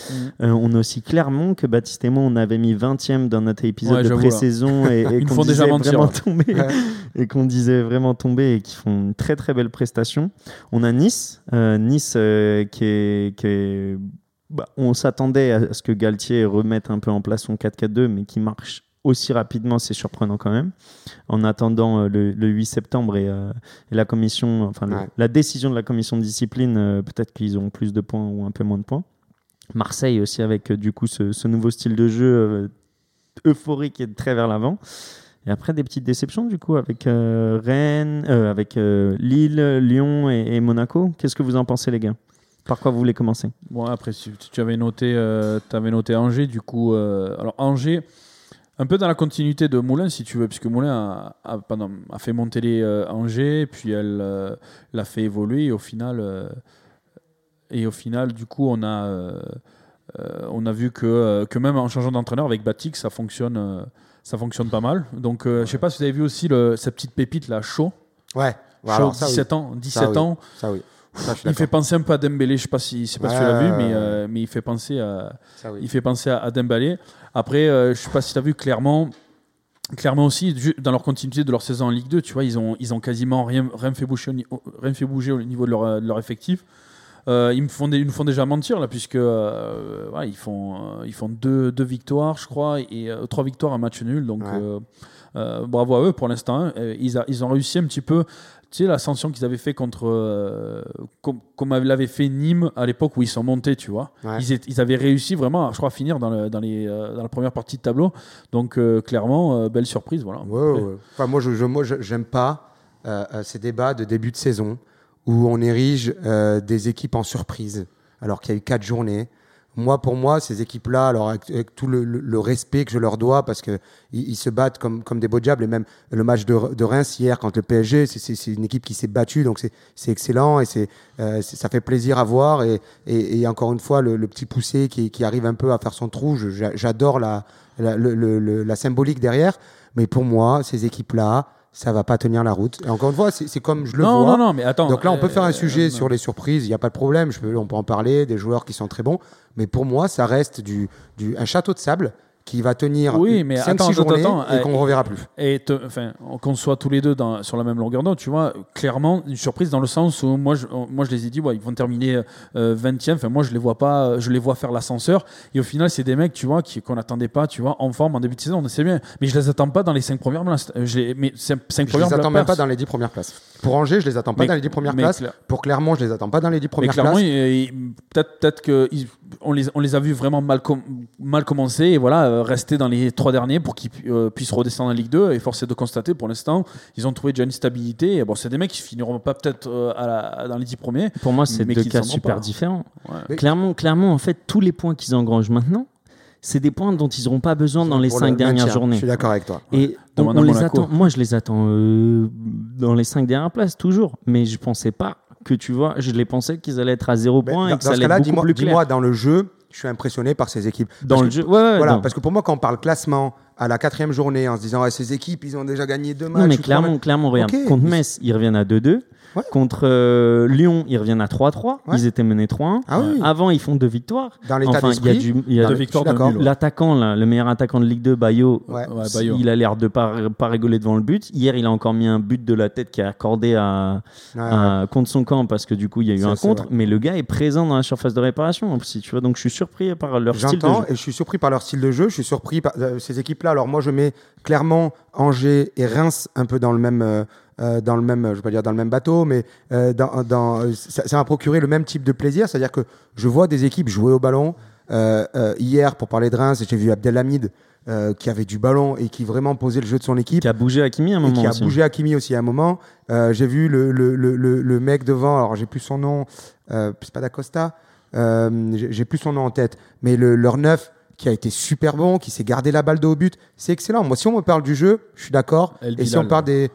Euh, on a aussi Clermont que Baptiste et moi on avait mis 20e dans notre épisode Ouais, de pré-saison et, et Ils nous qu'on font déjà disait mentir, vraiment tomber Ouais. et qu'on disait vraiment tomber et qui font une très très belle prestation. On a Nice, euh, Nice euh, qui est, qui est- bah, on s'attendait à ce que Galtier remette un peu en place son 4-4-2 mais qui marche aussi rapidement, c'est surprenant quand même. En attendant euh, le, le 8 septembre et, euh, et la commission, enfin le- Ouais. la décision de la commission de discipline, euh, peut-être qu'ils ont plus de points ou un peu moins de points. Marseille aussi avec du coup ce, ce nouveau style de jeu euphorique et très vers l'avant. Et après des petites déceptions du coup avec euh, Rennes, euh, avec euh, Lille, Lyon et, Monaco. Qu'est-ce que vous en pensez les gars? Par quoi vous voulez commencer? Bon, après, tu avais noté, avais noté Angers, du coup. alors, Angers, un peu dans la continuité de Moulin, si tu veux, puisque Moulin a, fait monter les Angers, puis elle l'a fait évoluer, et au final. et au final, du coup, on a, on a vu que, que même en changeant d'entraîneur avec Batik, ça fonctionne, ça fonctionne pas mal. Donc, euh, je sais pas si vous avez vu aussi le, cette petite pépite là, Shaw. Ouais. Shaw, alors, ça, oui. 17 ans. 17 oui. ans. Ça, oui. Ça, Il fait penser un peu à Dembélé, je sais pas si, je sais pas si tu l'as vu, mais, euh, mais il fait penser à, oui. il fait penser à, à Dembélé. Après, euh, je sais pas si tu as vu clairement. Clairement aussi, dans leur continuité de leur saison en Ligue 2, tu vois, ils ont, ils ont quasiment rien, rien, fait bouger, rien fait bouger au niveau de leur, de leur effectif. Euh, ils, me font ils nous font déjà mentir là, puisque euh, voilà, ils font, euh, ils font deux, deux victoires, je crois, et trois victoires, un match nul. Donc Ouais. bravo à eux pour l'instant. hein. Ils, a- ils ont réussi un petit peu, tu sais, l'ascension qu'ils avaient fait contre, euh, com- comme l'avait fait Nîmes à l'époque où ils sont montés, tu vois. Ouais. Ils, étaient- ils avaient réussi vraiment, je crois, à finir dans, le- dans, les, dans la première partie de tableau. Donc euh, clairement, euh, belle surprise, voilà. Ouais, ouais, ouais. Enfin, moi, je, je, moi, j'aime pas ces débats de début de saison où on érige euh, des équipes en surprise alors qu'il y a eu quatre journées. Moi, pour moi, ces équipes-là, alors avec, tout le, respect que je leur dois, parce que ils, se battent comme, comme des beaux diables, et même le match de, Reims hier contre le PSG, c'est- une équipe qui s'est battue, donc c'est excellent et euh, ça fait plaisir à voir. Et, encore une fois, le, petit poussé qui, arrive un peu à faire son trou, j'adore la, la symbolique derrière. Mais pour moi, ces équipes-là, ça va pas tenir la route. Et encore une fois, c'est comme je le non, vois. non, non, mais attends. Donc là, on peut euh, faire un sujet euh, sur les surprises, il n'y a pas de problème, je peux, on peut en parler, des joueurs qui sont très bons, mais pour moi, ça reste du, du, un château de sable qui va tenir Oui, mais 5-6 attends, journées attends, attends, et qu'on ne reverra plus. Et te- enfin, qu'on soit tous les deux dans, sur la même longueur d'onde, tu vois, clairement, une surprise dans le sens où moi, je, moi, je les ai dit, ouais, ils vont terminer euh, 20e. Enfin, moi, je les vois pas, je les vois faire l'ascenseur. Et au final, c'est des mecs, tu vois, qui, qu'on n'attendait pas, tu vois, en forme en début de saison, on sait bien. Mais je les attends pas dans les 5 premières places. Euh, Je mais 5 Je premières les attends même pas dans les 10 premières places. Pour Angers, je les attends pas Mais- dans les 10 premières mais places. Pour Clermont, je les attends pas dans les 10 Mais premières clairement, places. il- il- peut-être peut-être que ils- on les on les a vus vraiment mal com- mal commencer et voilà euh, rester dans les trois derniers pour qu'ils euh, puissent redescendre en Ligue 2 et force est de constater pour l'instant ils ont trouvé déjà une stabilité et bon c'est des mecs qui finiront pas peut-être euh, dans les dix premiers Pour moi, c'est deux cas super pas. différents. Ouais. Mais- Clairement, clairement, en fait, tous les points qu'ils engrangent maintenant, c'est des points dont ils n'auront pas besoin dans les cinq le dernières maintien. Je journées. suis d'accord avec toi. Et on, Demande on à les Monaco. attend. Moi, je les attends euh, dans les cinq dernières places toujours, mais je pensais pas que tu vois, je les pensais qu'ils allaient être à zéro Mais point dans, et que dans ça ce allait être beaucoup dis-moi plus clair. dis-moi, dans le jeu, je suis impressionné par ces équipes. Dans Parce le que- jeu, ouais, ouais, Voilà, non. parce que pour moi, quand on parle classement à la quatrième journée, en se disant, ouais, ces équipes, ils ont déjà gagné deux matchs. Non, mais trois matchs. clairement, clairement, regarde, contre Metz, ils reviennent à 2-2. Ouais. Contre euh, Lyon, ils reviennent à 3-3. Ouais. Ils étaient menés 3-1. Ah oui. Avant, ils font deux victoires. Dans l'état Enfin, il y a d'esprit. du, il y a Dans Deux victoires. L'attaquant, le meilleur attaquant de Ligue 2, Bayo, Ouais. Ouais, Bayo. il a l'air de pas, pas rigoler devant le but. Hier, il a encore mis un but de la tête qui est accordé à, Ouais, à- contre son camp parce que du coup, il y a eu Ça, un contre. vrai. Mais le gars est présent dans la surface de réparation aussi, tu vois. Donc, je suis surpris par leur style de J'entends jeu. et je suis surpris par leur style de jeu. Je suis surpris par euh, ces équipes-là. Alors moi, je mets clairement Angers et Reims un peu dans le même, euh, euh, dans le même, je vais pas dire dans le même bateau, mais euh, dans, dans, ça, ça m'a procuré le même type de plaisir. C'est-à-dire que je vois des équipes jouer au ballon. Euh, euh, hier, pour parler de Reims, j'ai vu Abdelhamid euh, qui avait du ballon et qui vraiment posait le jeu de son équipe. Qui a bougé Hakimi à un et moment qui a aussi. bougé Hakimi aussi à un moment. Euh, j'ai vu le, le, le, le, le mec devant, alors j'ai plus son nom, euh, c'est pas d'Acosta, j'ai plus son nom en tête, mais le, leur neuf qui a été super bon, qui s'est gardé la balle de haut but, c'est excellent. Moi, si on me parle du jeu, je suis d'accord. Et si on parle des.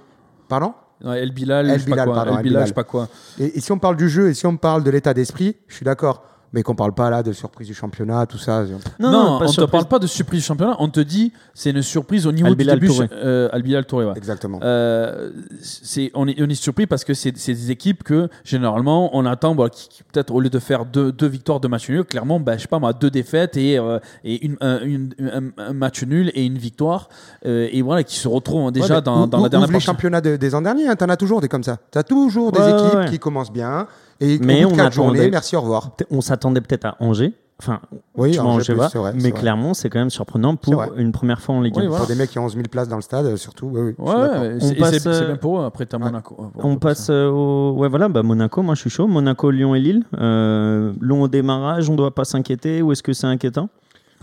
Pardon Ouais, El Bilal, El je sais pas Bilal, quoi. pardon, El El Bilal, Bilal. je sais pas quoi. et, et si on parle du jeu et si on parle de l'état d'esprit, je suis d'accord. Mais qu'on parle pas là de surprise du championnat, tout ça. Non, on te surprise. parle pas de surprise du championnat, on te dit c'est une surprise au niveau Al du début. Touré. Euh, Al Touré, ouais. Exactement. Euh, c'est, on, est, on est surpris parce que c'est, c'est des équipes que généralement on attend bah, qui, qui peut-être au lieu de faire deux, deux victoires, deux matchs nuls, clairement, bah, je sais pas moi, deux défaites et, euh, et une, un, une- un- un match nul et une victoire. euh, et voilà, qui se retrouvent déjà Ouais, mais dans, ou- dans ou- la dernière ouvre les partie. championnats de- des ans derniers, hein, t'en as toujours des comme ça. T'as toujours des équipes ouais. qui commencent bien et Mais au on journées, attendait- merci, au revoir. On s'attendait peut-être à Angers. Enfin, Oui, tu Angers Angers plus, vrai, mais clairement, c'est quand même surprenant pour une première fois en Ligue 1. Oui, voilà. Pour des mecs qui ont 11 000 places dans le stade, euh, surtout. Oui, oui, Ouais, c'est, euh, bien pour eux. Après, t'as ouais. Monaco. On passe euh, au. Ouais, voilà, bah, Monaco, moi je suis chaud. Monaco, Lyon et Lille. Euh, long démarrage, on doit pas s'inquiéter ou est-ce que c'est inquiétant?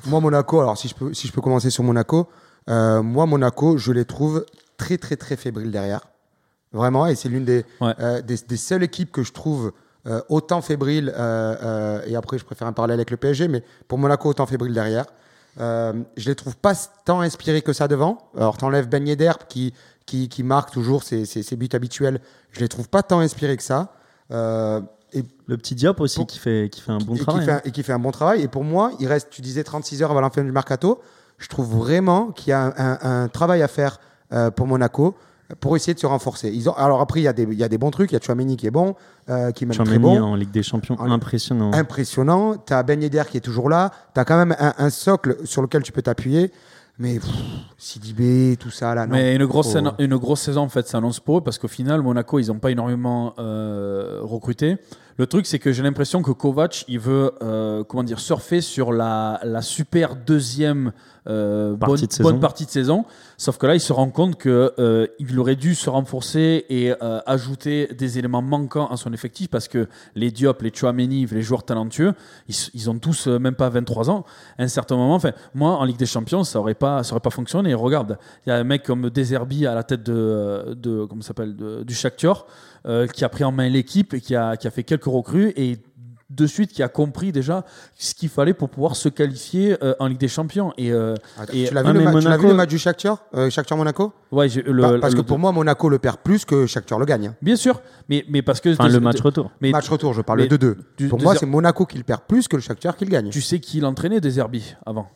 Moi, Monaco, alors si je peux, si je peux commencer sur Monaco, euh, moi, Monaco, je les trouve très, très, très fébriles derrière. Vraiment, et c'est l'une des, Ouais. euh, des, des seules équipes que je trouve euh, autant fébrile, euh, euh, et après je préfère un parallèle avec le PSG, mais pour Monaco, autant fébrile derrière. Euh, je les trouve pas tant inspirés que ça devant. Alors, t'enlèves Ben Yedder qui, qui, qui marque toujours ses, ses- ses buts habituels. Je les trouve pas tant inspirés que ça. Euh, et Le petit Diop aussi Pour- qui, fait, qui fait un bon et, travail. Qui fait un, hein. et qui fait un bon travail. Et pour moi, il reste, tu disais 36 heures avant la fin du mercato. Je trouve vraiment qu'il y a un, un- un travail à faire euh, pour Monaco pour essayer de se renforcer. Ils ont, alors après, il y, a des, il y a des bons trucs. Il y a Chouameni qui est bon, euh, qui est même très bon. en Ligue des Champions, En- impressionnant. Impressionnant. Tu as Ben Yedder qui est toujours là. Tu as quand même un, un socle sur lequel tu peux t'appuyer. Mais pff, Sidibé, tout ça, là, non. Mais une grosse, saison- une grosse saison en fait s'annonce pour eux parce qu'au final Monaco ils n'ont pas énormément euh, recruté. Le truc c'est que j'ai l'impression que Kovac il veut euh, comment dire surfer sur la, la super deuxième euh, Partie bonne, de saison. bonne partie de saison. Sauf que là il se rend compte que euh, il aurait dû se renforcer et euh, ajouter des éléments manquants à son effectif parce que les Diop, les Chouameni, les joueurs talentueux ils, ils ont tous même pas 23 ans. À un certain moment, enfin moi en Ligue des Champions ça aurait pas ça aurait pas fonctionné. Regarde, il y a un mec comme Deserbi à la tête de, de comment s'appelle du Shakhtar euh, qui a pris en main l'équipe et qui a, qui a fait quelques recrues et de suite qui a compris déjà ce qu'il fallait pour pouvoir se qualifier euh, en Ligue des Champions et, euh, Attends, et- tu l'as Ah, vu, ma- tu l'as Monaco- vu le match du Shakhtar euh, Shakhtar-Monaco ouais j'ai- le, Bah, Parce le- que pour moi, Monaco le perd plus que Shakhtar le gagne. hein. bien sûr mais mais parce que Enfin, de- le match de- retour. mais Match retour, je parle de 2-2. du- Pour de moi, c'est Monaco qui le perd plus que le Shakhtar qui le gagne. tu sais qui l'entraînait avant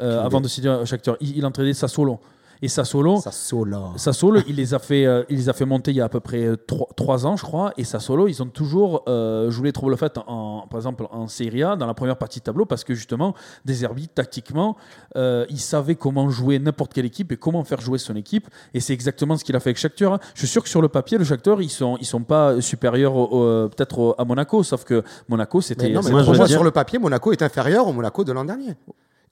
Euh, Qui avant est- de signer Shakhtar il, il entraînait Sassuolo et Sassuolo Sassuolo. Sassuolo, il les a fait, euh, il les a fait monter il y a à peu près 3, ans, je crois. Et Sassuolo, ils ont toujours euh, joué les troubles faites, en, par exemple en Serie A, dans la première partie de tableau, parce que justement, Deserbi, tactiquement, euh, il savait comment jouer n'importe quelle équipe et comment faire jouer son équipe. Et c'est exactement ce qu'il a fait avec Shakhtar. hein. Je suis sûr que sur le papier, le Shakhtar, ils sont, ils sont pas supérieurs peut-être à Monaco, sauf que Monaco, c'était. non, mais Moi, moi, dire- sur le papier, Monaco est inférieur au Monaco de l'an dernier.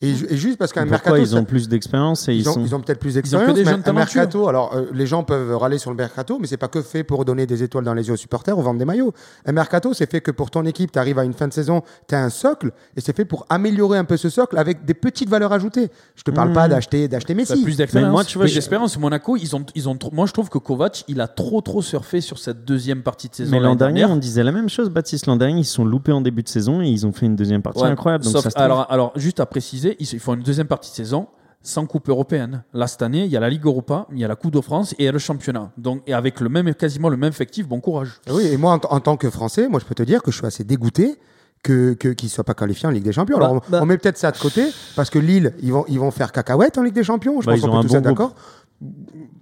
Et, ju- et juste parce qu'un mercato, ils ont plus d'expérience et ils, ils ont, sont. ils ont peut-être plus ont que d'expérience. des mais jeunes un talentueux. mercato, alors euh, les gens peuvent râler sur le mercato, mais c'est pas que fait pour donner des étoiles dans les yeux aux supporters ou vendre des maillots. Un mercato, c'est fait que pour ton équipe, tu arrives à une fin de saison, tu as un socle, et c'est fait pour améliorer un peu ce socle avec des petites valeurs ajoutées. Je te parle Mmh. pas d'acheter d'acheter T'as Messi. plus d'expérience. Moi, tu vois, plus je- d'expérience. Monaco, ils ont, ils ont, trop- moi je trouve que Kovac, il a trop trop surfé sur cette deuxième partie de saison. Mais l'an dernier, on disait la même chose, Baptiste. L'an dernier, ils se sont loupés en début de saison et ils ont fait une deuxième partie Ouais, incroyable. Donc sauf- ça alors, alors, juste à préciser, ils, ils font une deuxième partie de saison sans coupe européenne. Là, cette année, il y a la Ligue Europa, il y a la Coupe de France et il y a le championnat. Donc, et avec le même, quasiment le même effectif, bon courage. Oui, et moi, en, tant que Français, moi, je peux te dire que je suis assez dégoûté que qu'ils ne soient pas qualifiés en Ligue des Champions. Bah, Alors, on, bah. on met peut-être ça de côté parce que Lille, ils vont ils vont faire cacahuète en Ligue des Champions. Je Bah, pense qu'on peut tous bon être d'accord.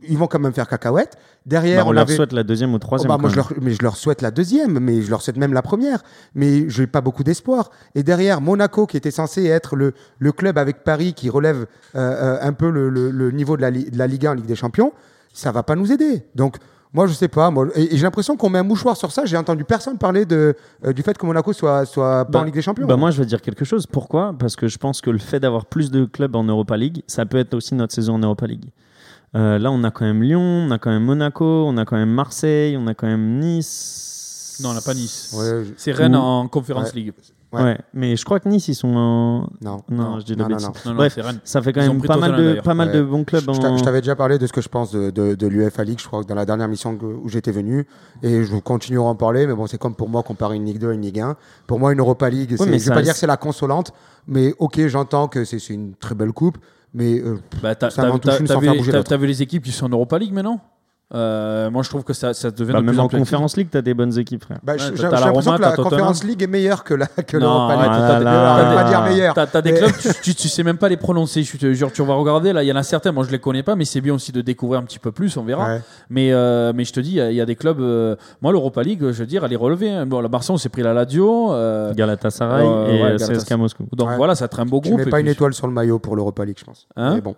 ils vont quand même faire cacahuète. Bah, Derrière, on on leur avait- souhaite la deuxième ou Oh, troisième. bah, quand moi, je leur, mais je leur souhaite la deuxième, mais je leur souhaite même la première. Mais je n'ai pas beaucoup d'espoir. Et derrière, Monaco, qui était censé être le, le club avec Paris qui relève euh, euh, un peu le, le- le niveau de la, de la Ligue 1 en Ligue des Champions, ça va pas nous aider. Donc, moi, je sais pas. Moi, et, et j'ai l'impression qu'on met un mouchoir sur ça. J'ai entendu personne parler de, euh, du fait que Monaco soit, soit pas Bah, en Ligue des Champions. Bah moi, je vais dire quelque chose. Pourquoi? Parce que je pense que le fait d'avoir plus de clubs en Europa League, ça peut être aussi notre saison en Europa League. Euh, là, on a quand même Lyon, on a quand même Monaco, on a quand même Marseille, on a quand même Nice. Non, on n'a pas Nice. Ouais, je- C'est Rennes Ou- en Conference Ouais. League. Ouais. Ouais. mais je crois que Nice, ils sont en. non. Non, je dis de non, non, bêtises. non. Non, non, Bref, c'est Rennes. ça fait quand Ils même pas mal, de, pas mal de Ouais. bons clubs Je t'a- en. je t'avais déjà parlé de ce que je pense de, de, de l'UEFA League, je crois, dans la dernière mission que- où j'étais venu. Et je continuerai à en parler, mais bon, c'est comme pour moi comparer une Ligue 2 à une Ligue 1. Pour moi, une Europa League, c'est- mais je ne vais pas dire que c'est la consolante, mais ok, j'entends que c'est une très belle coupe, mais euh, Bah, t'as, Ça m'en touche une sans faire bouger t'as vu les équipes qui sont en Europa League maintenant? Euh, Moi, je trouve que ça, ça devient Bah, de même plus en en plus Conférence League, t'as des bonnes équipes, frère. bah, Ouais, j'ai l'impression que la. Conference League est meilleure que, la, que Non, l'Europa League. t'as- Euh, t'as- on t'as- va pas t'as- dire meilleur. T'as, t'as des clubs, tu, tu, tu sais même pas les prononcer. Je te jure, tu vas regarder là. Il y en a certains, moi je les connais pas, mais c'est bien aussi de découvrir un petit peu plus. On verra. Ouais. Mais, euh, mais je te dis, il y y, a des clubs. euh, moi, l'Europa League, je veux dire, elle est relevée. hein. Bon, la Barça, on s'est pris la Lazio. euh, Galatasaray Euh, et euh. CSKA Moscou. donc voilà, ça traîne un beau Tu groupe. mets et pas une étoile sur le maillot pour l'Europa League, je pense. Hein mais bon.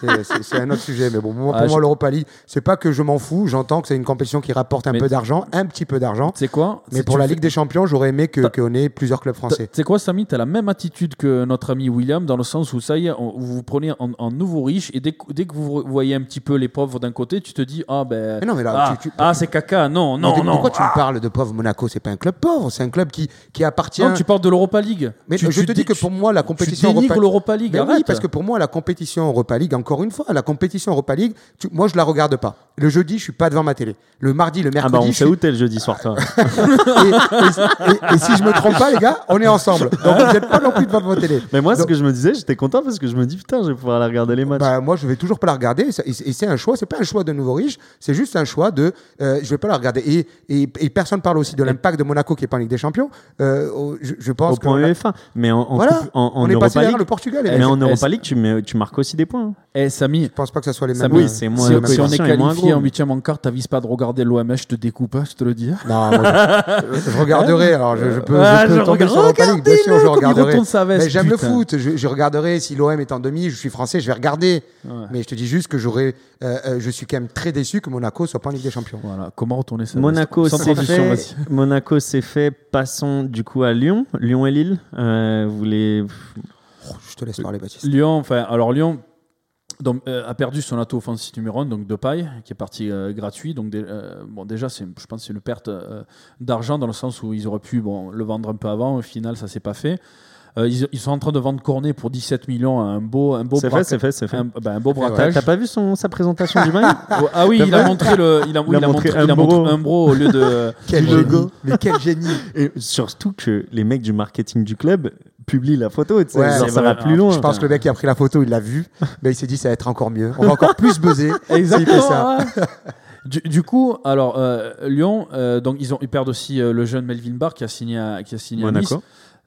C'est- c'est c'est un autre sujet, mais bon, moi, Ah, pour moi, je- l'Europa League, c'est pas que je m'en fous. J'entends que c'est une compétition qui rapporte un Mais- peu d'argent, un petit peu d'argent. Tu sais quoi Mais pour tu la fais- Ligue des Champions, j'aurais aimé T'as- qu'on ait plusieurs clubs Tu français. sais quoi, Samy, tu as la même attitude que notre ami William, dans le sens où ça y est, on- vous vous prenez en, en nouveau riche, et dès, que- dès que vous voyez un petit peu les pauvres d'un côté, tu te dis Ah ben. Mais non, mais là, ah, tu- tu- ah, c'est caca, non, non, de, de non. quoi tu ah. me parles de pauvre Monaco? C'est pas un club pauvre, c'est un club qui, qui appartient. Non, tu parles de l'Europa League. Mais Tu- je tu te dis que pour moi, la tu compétition Europa... l'Europa League. Mais oui, parce que pour moi, la compétition Europa League, encore une fois, la compétition Europa League, tu- moi, je la regarde pas. Le jeudi, je suis pas devant ma télé. Le mardi, le Ah mercredi, bah on sait où t'es le jeudi soir, toi. et, et- et- et si je me trompe pas, les gars, on est ensemble. Donc vous n'êtes pas non plus devant votre télé. Mais moi, ce que je me disais, j'étais content parce que je me dis putain, je vais pouvoir aller regarder les matchs. Bah, moi, je vais toujours pas la regarder. Et c'est un choix. C'est pas un choix de nouveau riche. C'est juste un choix de. euh, je vais pas la regarder. Et, personne parle aussi de l'impact de Monaco qui est pas en Ligue des Champions. Euh, je, je pense au point UEFA. Mais en, en, Voilà, en, en on est Europa passé derrière League, le Portugal. les mais en Europa League, tu, mets- tu marques aussi des points. hein. Eh, Samy, Je pense pas que ça soit les mêmes. oui, euh, c'est moins- si, on est qualifié en huitième en quart, t'avises pas de regarder l'OM, je te découpe, hein, je te le dis. Non, moi, je, je regarderai. Alors, je, je peux, Ah, je peux je tomber regarde- sur l'Europa League. Bien sûr, je regardez-le comme il regarderai. retourne sa veste, Mais j'aime le foot. Je, je regarderai si l'OM est en demi. Je suis français, je vais regarder. Ouais. Mais je te dis juste que j'aurais. euh, euh, je suis quand même très déçu que Monaco soit pas en Ligue des Champions. Voilà, comment retourner ça Monaco, c'est fait. Monaco, c'est fait. Passons du coup à Lyon. Lyon et Lille. Euh, vous les... Je te laisse parler, Baptiste. Lyon, enfin, alors Lyon donc, euh, a perdu son atout offensif numéro 1, donc de paille, qui est parti euh, gratuit. Donc, euh, bon, déjà, c'est, je pense que c'est une perte euh, d'argent dans le sens où ils auraient pu bon, le vendre un peu avant. Au final, ça s'est pas fait. Euh, ils, ils sont en train de vendre Cornet pour 17 millions, un beau, un beau C'est fait, braquage- c'est fait, c'est fait. Un, ben, un beau Ouais, ouais. T'as braquage. t'as pas vu son, sa présentation du maillot Ah oui, il a montré le, il a, oui, Il a il a montré montré, il a un montré bro. un bro au lieu de. Quel logo. Mais quel génie. Et surtout que les mecs du marketing du club publient la photo. tu sais, Ouais, genre, ça va plus loin. Je pense que le mec qui a pris la photo, il l'a vu, mais il s'est dit ça va être encore mieux. On va encore plus buzzer. ça. ouais. Du, du coup, alors euh, Lyon, euh, donc ils ont ils perdent aussi euh, le jeune Melvin Barr qui a signé à, qui a signé à Nice. Monaco.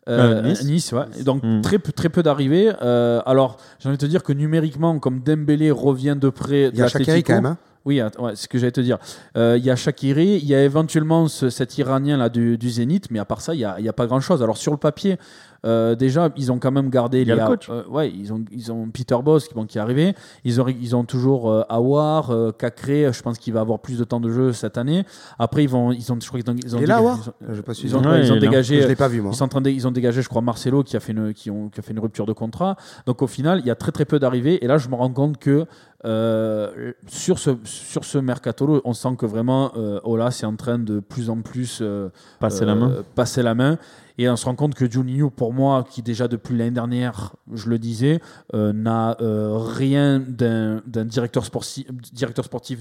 Euh, Euh, Nice. ouais. Et donc Hmm. très peu très peu d'arrivées. Euh, alors j'ai envie de te dire que numériquement, comme Dembélé revient de près, Il y a l'Atlético- quand même. hein. Oui, ouais, c'est ce que j'allais te dire. Euh, Il y a Shakiri, il y a éventuellement ce- cet Iranien là du, du Zénith, mais à part ça, il n'y a, il y a pas grand chose. Alors sur le papier, euh, déjà, ils ont quand même gardé Il y a les le coach. euh, ouais, ils ont, ils ont Peter Boss qui, bon, qui est arrivé. Ils ont, ils ont toujours euh, Awar, euh, Cacré, je pense qu'il va avoir plus de temps de jeu cette année. Après, ils vont, ils ont, je crois qu'ils ont, ils ont Il est là, Awar Je sais pas si ils ont, Ouais, ils ont dégagé. Je l'ai pas vu moi. Ils sont en train de- ils ont dégagé, je crois, Marcelo qui a fait une, qui ont, qui a fait une rupture de contrat. Donc au final, il y a très très peu d'arrivées. Et là, je me rends compte que euh, sur ce sur ce mercato, on sent que vraiment euh, Ola c'est en train de plus en plus euh, Passer euh, la main. passer la main. Et on se rend compte que Juninho, pour moi, qui déjà depuis l'année dernière, je le disais, euh, n'a euh, rien d'un directeur sportif,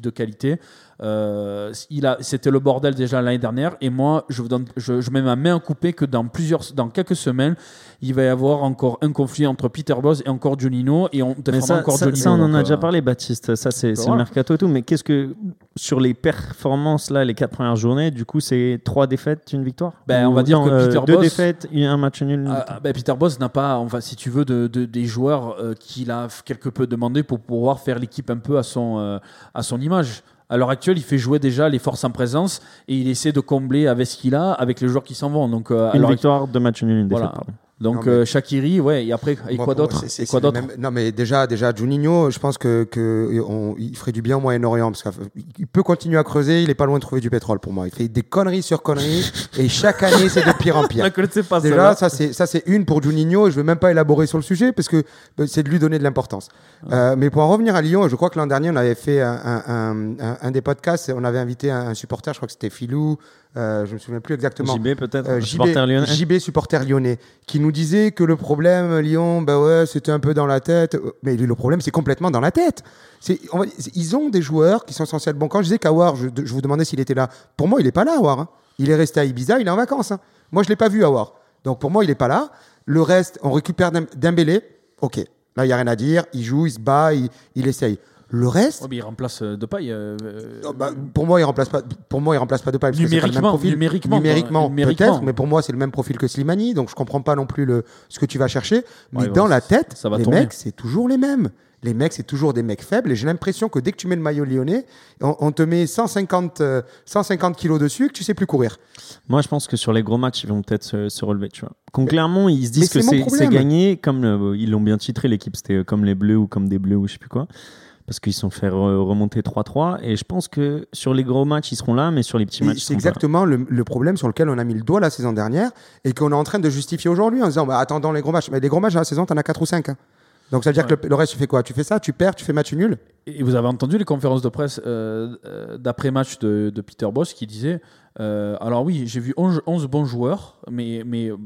de qualité. Euh, c'était le bordel déjà l'année dernière. Et moi, je, vous donne, je, je mets ma main à couper que dans plusieurs, dans quelques semaines, il va y avoir encore un conflit entre Peter Bosz et encore Juninho, et on ça, encore ça, Juninho. ça, on en a euh, déjà parlé, Baptiste. Ça, c'est c'est le mercato et tout. Mais qu'est-ce que, sur les performances, là, les quatre premières journées, du coup, c'est trois défaites, une victoire? Ben, on va dire non, que euh, Peter Deux Bosz- défaites, un match nul? Ah, ah, ben, Peter Boss n'a pas, enfin, si tu veux, de, de- des joueurs euh, qu'il a quelque peu demandé pour pouvoir faire l'équipe un peu à son, euh, à son image. À l'heure actuelle, il fait jouer déjà les forces en présence et il essaie de combler avec ce qu'il a, avec les joueurs qui s'en vont. Donc, euh, une victoire, deux matchs nuls, une défaite. Voilà. Donc mais- euh, Shaqiri, ouais, et après, et Moi, quoi d'autre Et quoi d'autre même- Non, mais déjà, déjà, Juninho, je pense que, que on- il ferait du bien au Moyen-Orient parce qu'il peut continuer à creuser. Il est pas loin de trouver du pétrole pour moi. Il fait des conneries sur conneries et chaque année, c'est de pire en pire. pas Déjà, celle-là. ça c'est ça c'est une pour Juninho et je veux même pas élaborer sur le sujet parce que euh, c'est de lui donner de l'importance. Euh, mais pour en revenir à Lyon, je crois que l'an dernier on avait fait un, un, un- des podcasts, on avait invité un, un supporter, je crois que c'était Filou, euh, je me souviens plus exactement. JB peut-être Euh, supporter lyonnais. JB supporter lyonnais qui nous disait que le problème Lyon bah ouais c'était un peu dans la tête. Mais le problème c'est complètement dans la tête. On va- ils ont des joueurs qui sont censés être bons. Quand je disais qu'Awar je, je vous demandais s'il était là. Pour moi il est pas là Awar hein. il est resté à Ibiza il est en vacances hein. moi je l'ai pas vu Awar. Donc pour moi il est pas là. Le reste on récupère Dem- Dembélé. Ok. Là il y a rien à dire. Il joue il se bat il, il essaye le reste Ouais, mais il remplace euh, Depay. euh, euh, Oh, bah, pour moi, il remplace pas. Pour moi, il remplace pas de parce que c'est pas le même Numériquement, profil. numériquement, numériquement, peut-être, mais pour moi, c'est le même profil que Slimani, donc je comprends pas non plus le ce que tu vas chercher. Mais Ouais, dans ouais, la tête, ça va les mecs, c'est toujours les mêmes. Les mecs, c'est toujours des mecs faibles. Et j'ai l'impression que dès que tu mets le maillot lyonnais, on, on te met 150, euh, 150 kilos dessus et que tu sais plus courir. Moi, je pense que sur les gros matchs, ils vont peut-être se, se relever. Tu vois. Donc, clairement, ils se disent mais que c'est gagné, comme euh, ils l'ont bien titré, l'équipe, c'était comme les Bleus ou comme des Bleus ou je sais plus quoi. Parce qu'ils se sont fait re- remonter 3-3. Et je pense que sur les gros matchs, ils seront là, mais sur les petits Et matchs, ils C'est seront pas là. exactement le, le problème sur lequel on a mis le doigt la saison dernière et qu'on est en train de justifier aujourd'hui en disant bah, attendant les gros matchs. Mais les gros matchs à la saison, tu en as 4 ou 5. Donc ça veut dire que le, le reste, tu fais quoi? Tu fais ça, tu perds, tu fais match nul? Et vous avez entendu les conférences de presse euh, euh, d'après-match de, de Peter Bosch qui disait euh, Alors, oui, j'ai vu 11, 11 bons joueurs, mais, mais euh,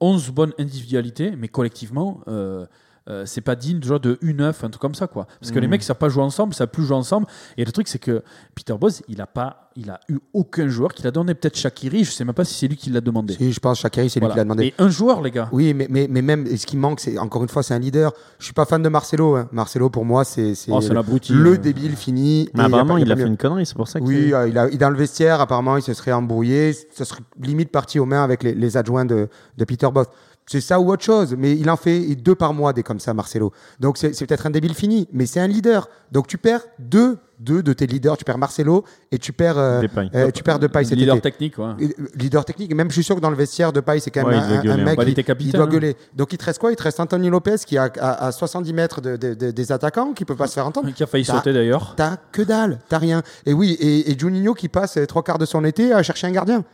11 bonnes individualités, mais collectivement, euh, euh, c'est pas digne déjà de 1-9, un truc comme ça. quoi. Parce que les Mhm. mecs, ça savent pas jouer ensemble, ça plus jouer ensemble. Et le truc, c'est que Peter Bosch, il a, pas, il a eu aucun joueur qui l'a donné. Peut-être Shakiri, je sais même pas si c'est lui qui l'a demandé. Si, je pense Shakiri, c'est lui qui l'a demandé. Mais un joueur, les gars. Oui, mais, mais, mais même, ce qui manque, c'est encore une fois, c'est un leader. Je suis pas fan de Marcelo. hein. Marcelo, pour moi, c'est c'est Oh, le, euh. débile fini. Mais apparemment, a il a fait une connerie, c'est pour ça que. Oui, euh, il a, dans le vestiaire, apparemment, il se serait embrouillé. Ce serait limite parti aux mains avec les, les adjoints de, de Peter Both. C'est ça ou autre chose, mais il en fait deux par mois des comme ça, Marcelo. Donc c'est peut-être un débile fini, mais c'est un leader. Donc tu perds deux, deux de tes leaders. Tu perds Marcelo et tu perds, euh, Depay. euh, tu perds Depay leader été. technique, ouais. Euh, Leader technique, même je suis sûr que dans le vestiaire de paille, c'est quand même Ouais, un, gueuler, hein. mec Bah, qui capitaine, il doit hein. gueuler. Donc il te reste quoi? Il te reste Antonio Lopez qui est à, à- à 70 mètres de- de- de- des attaquants qui peut pas se faire entendre. Qui a failli sauter d'ailleurs. T'as que dalle, t'as rien. Et oui, et, et Juninho qui passe trois quarts de son été à chercher un gardien.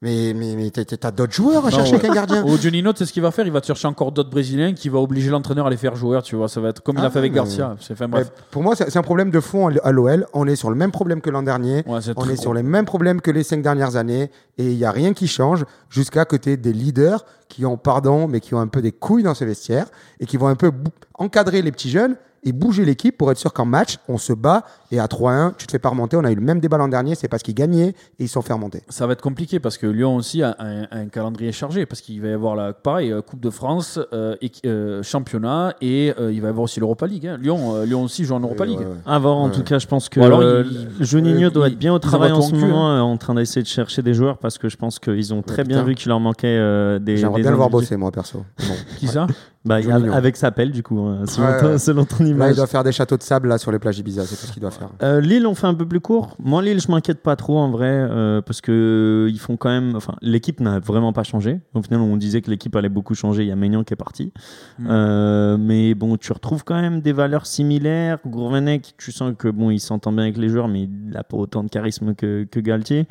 Mais, mais, mais t'as- d'autres joueurs à Non, chercher ouais. qu'un gardien. Au Juninho, tu sais ce qu'il va faire? Il va te chercher encore d'autres Brésiliens qui va obliger l'entraîneur à les faire jouer, tu vois. Ça va être comme il a Ah, fait avec Garcia. C'est enfin, bref. pour moi, c'est c'est un problème de fond à l'OL. On est sur le même problème que l'an dernier. Ouais, c'est On est sur les mêmes problèmes que les cinq dernières années et il n'y a rien qui change jusqu'à côté des leaders qui ont, pardon, mais qui ont un peu des couilles dans ce vestiaire et qui vont un peu encadrer les petits jeunes et bouger l'équipe pour être sûr qu'en match, on se bat et à 3-1, tu te fais pas remonter. On a eu le même débat l'an dernier, c'est parce qu'ils gagnaient et ils se sont fait remonter. Ça va être compliqué parce que Lyon aussi a un, un calendrier chargé parce qu'il va y avoir la pareil euh, Coupe de France, euh, et- euh, championnat et euh, il va y avoir aussi l'Europa League. hein. Lyon, euh, Lyon aussi joue en Europa Euh, League. ouais, ouais. À voir, en Ouais. tout cas, je pense que alors, euh, il- Juninho euh, doit il- être bien au travail en ce cul, moment, euh, en train d'essayer de chercher des joueurs parce que je pense qu'ils ont très bien vu qu'il leur manquait euh, des. J'aimerais bien le voir bosser, moi, perso. Bon. Qui ça? Bah, avec sa pelle, du coup, hein, selon, Ouais, ton, ouais. selon ton Là, image. il doit faire des châteaux de sable là, sur les plages Ibiza, c'est tout ce qu'il doit faire. Euh, Lille, on fait un peu plus court. Moi, Lille, je m'inquiète pas trop en vrai, euh, parce que euh, ils font quand même. Enfin, l'équipe n'a vraiment pas changé. Au final, on disait que l'équipe allait beaucoup changer. Il y a Maignan qui est parti, Mm. Euh, mais bon, tu retrouves quand même des valeurs similaires. Gourvenec, tu sens que bon, il s'entend bien avec les joueurs, mais il n'a pas autant de charisme que, que Galtier.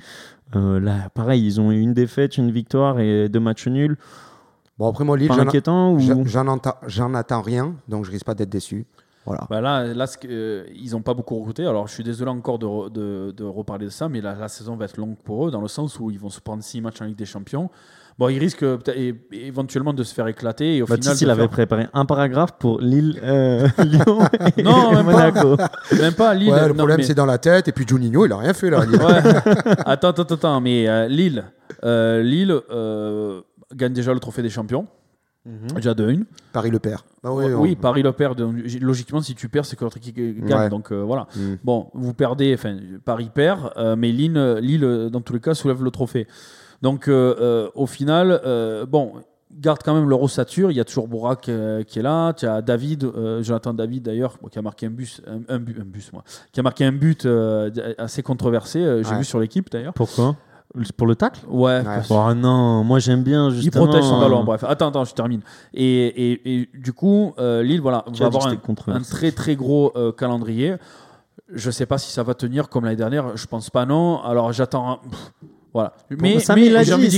Là, pareil, ils ont eu une défaite, une victoire et deux matchs nuls. Bon, après, moi, Lille, Pas j'en- inquiétant ou attends rien, donc je risque pas d'être déçu. Voilà. Bah là, euh, ils n'ont pas beaucoup recruté. Alors, je suis désolé encore de, re- de, de reparler de ça, mais la, la saison va être longue pour eux, dans le sens où ils vont se prendre 6 matchs en Ligue des Champions. Bon, ils risquent euh, éventuellement de se faire éclater et au final. Il avait faire- préparé un paragraphe pour Lille, euh, Lyon et Non, même pas. Monaco. Même pas Lille. Ouais, le non, problème, mais- c'est dans la tête, et puis Juninho, il a rien fait là. Lille. Ouais. attends, attends, attends, mais euh, Lille, euh, Lille euh, gagne déjà le trophée des champions. Déjà de une. Paris le perd. Bah oui, on- Paris le perd. donc, Logiquement, si tu perds, c'est que l'autre équipe gagne. Ouais. Donc euh, voilà. Mm. Bon, vous perdez, enfin, Paris perd, euh, mais Lille, Lille, dans tous les cas, soulève le trophée. Donc, euh, euh, au final, euh, bon, garde quand même l'Eurossature. Il y a toujours Bourak euh, qui est là. Tu as David, euh, Jonathan David d'ailleurs, bon, qui a marqué un un, un but, un bus, moi, qui a marqué un but euh, assez controversé. euh, J'ai Ouais. vu sur l'équipe d'ailleurs. Pourquoi? Pour le tacle Ouais. Ouais. parce- Oh non, moi j'aime bien il justement. protège son ballon. euh, Bref, attends, attends, je termine. Et, et, et du coup, euh, Lille, voilà, Tu va avoir un, très très gros euh, calendrier. Je sais pas si ça va tenir comme l'année dernière. Je pense pas non. Alors j'attends. Voilà. Mais, Samy mais l'a dit, dit,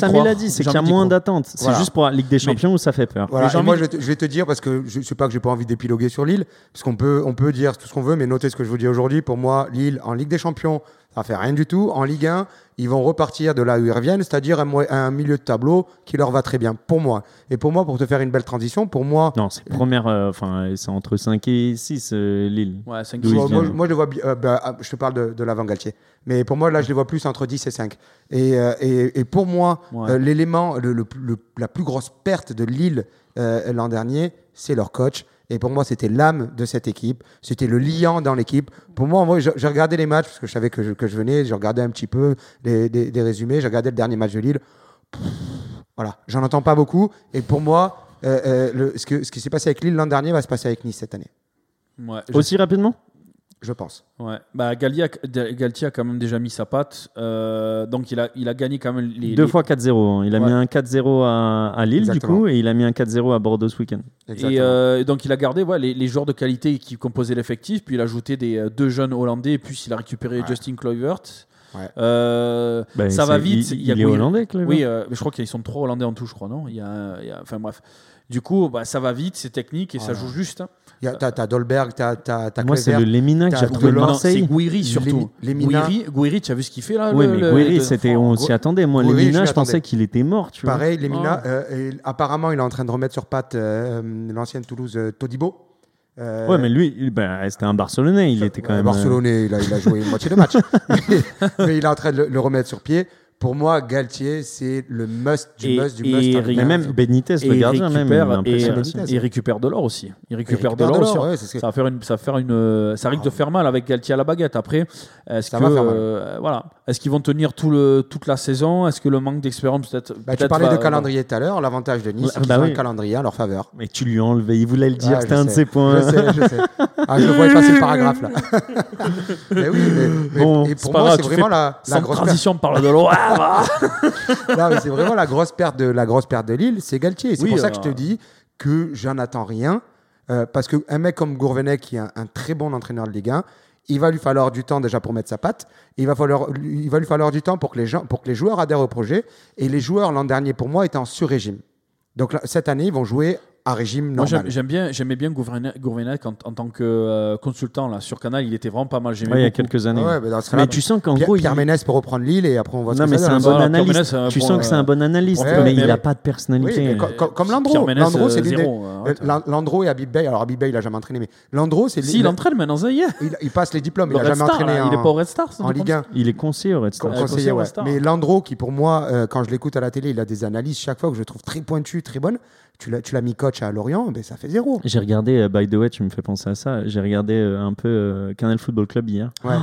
c'est qu'il y a moins d'attente. C'est Voilà. juste pour la Ligue des Champions où ça fait peur. Voilà, Mais j'ai et moi envie je, vais te- je vais te dire parce que je sais pas que j'ai pas envie d'épiloguer sur Lille, parce qu'on peut, on peut dire tout ce qu'on veut, mais notez ce que je vous dis aujourd'hui. Pour moi, Lille en Ligue des Champions, ça fait rien du tout. En Ligue 1, ils vont repartir de là où ils reviennent, c'est-à-dire un, un milieu de tableau qui leur va très bien. Pour moi. Et pour moi, pour te faire une belle transition, pour moi, Non, c'est première, euh, enfin, c'est entre 5 et 6, Lille. Ouais, cinq, D'où six, ils moi, viennent. moi, moi, je vois. euh, bah, ah, je te parle de, de l'avant Galtier. Mais pour moi, là, je les vois plus entre 10 et 5. Et, euh, et, et pour moi, Ouais. euh, l'élément, le, le- le- la plus grosse perte de Lille euh, l'an dernier, c'est leur coach. Et pour moi, c'était l'âme de cette équipe. C'était le liant dans l'équipe. Pour moi, moi je, je regardais les matchs parce que je savais que je, que je venais. Je regardais un petit peu des, des- des résumés. J'ai regardé le dernier match de Lille. Pff, voilà, j'en entends pas beaucoup. Et pour moi, euh, euh, le- ce, que, ce qui s'est passé avec Lille l'an dernier va se passer avec Nice cette année, Ouais, Aussi rapidement? Je pense. Ouais, bah Galtier a, Galtier a quand même déjà mis sa patte, euh, donc il a, il a gagné quand même les Deux les- fois 4-0. Il a Ouais. mis un 4-0 à, à Lille, Exactement. du coup, et il a mis un 4-0 à Bordeaux ce week-end. Exactement. Et euh, donc il a gardé ouais, les, les joueurs de qualité qui composaient l'effectif, puis il a ajouté des euh, deux jeunes hollandais, puis il a récupéré Ouais. Justin Kluivert. Ouais. Euh, Ben, ça va vite. Il, il y a il est hollandais, Kluivert Oui, euh, mais je crois qu'ils sont trois hollandais en tout, je crois, non? Il y a, il y a- Enfin bref. Du coup, bah, ça va vite, c'est technique et ça joue juste. hein. Il y a- T'as Dolberg, t'as t'as- t'as Moi, c'est le. Lemina que j'ai retrouvé de Non, c'est Marseille. Gouiri surtout. Gouiri, tu as vu ce qu'il fait là Oui, le- mais le- c'était, oh, on s'y attendait. Moi, Lemina, je pensais qu'il était mort, tu. Pareil, les Mina, Oh. euh, apparemment, il est en train de remettre sur patte euh, l'ancienne Toulouse euh, Todibo. Euh, Ouais, mais lui, ben, c'était un Barcelonais. Il était quand ouais, même. euh, Barcelonais, il, a, il a joué une moitié de match. mais, mais il est en train de le, le remettre sur pied. Pour moi, Galtier, c'est le must du Et- must du et must. Rick- Mais Ligue un. même Benitez, Et le il gardien, même. il récupère, et, et- il récupère de l'or aussi. Il récupère, récupère de l'or aussi. ouais, ça va faire une, ça va faire une, ça risque de faire mal avec Galtier à la baguette. Après, est-ce que, euh, voilà, est-ce qu'ils vont tenir tout le, toute la saison? Est-ce que le manque d'expérience peut-être Bah, tu parlais va- de calendrier tout à l'heure. L'avantage de Nice, c'est qu'ils bah ont oui. un calendrier à leur faveur. Mais tu lui as enlevé. Il voulait le dire. Ouais, c'était un de ses points. Je sais, je sais. Ah, je vois passer le paragraphe là. mais oui, mais, pour pas moi, c'est vraiment la, grosse transition, on parle de l'or. Non, mais c'est vraiment la grosse perte de la grosse perte de Lille, c'est Galtier. C'est Oui, pour ça que je euh, te dis que j'en attends rien, euh, parce qu'un mec comme Gourvenec, qui est un, un très bon entraîneur de Ligue 1, il va lui falloir du temps déjà pour mettre sa patte. Il va falloir, il va lui falloir du temps pour que les gens, pour que les joueurs adhèrent au projet. Et les joueurs l'an dernier, pour moi, étaient en sur-régime. Donc là, cette année, ils vont jouer régime Moi, j'aime normal. bien, j'aimais bien Gourvenec en, en tant que euh, consultant là sur Canal. Il était vraiment pas mal. J'aimais Ouais, il y a quelques années. Ouais, mais ce tu sens qu'en Pierre, gros, il- Pierre Ménès pour reprendre Lille et après on voit ce Non, que mais c'est un bon Pierre analyste. Ménès, Tu sens que c'est un euh, bon analyste, mais il n'a pas de personnalité. comme Ménès, Landreau, c'est euh, zéro, euh, euh, attends. Lan- Landreau et Habib Bey. Alors Habib Bey, il a jamais entraîné, mais Landreau, c'est Si, il entraîne maintenant, ça y est. il, il passe les diplômes, il a Red jamais entraîné il est pas au Red Star. ça, en Ligue pense. 1. Il est conseiller au Red Star. Mais Landreau, qui pour moi, quand je l'écoute à la télé, il a des analyses chaque fois que je trouve très pointues, très bonnes. Tu l'as, mis coach à Lorient, ben ça fait zéro. J'ai regardé, euh, by the way, tu me fais penser à ça. J'ai regardé euh, un peu euh, Canal Football Club hier. Ouais.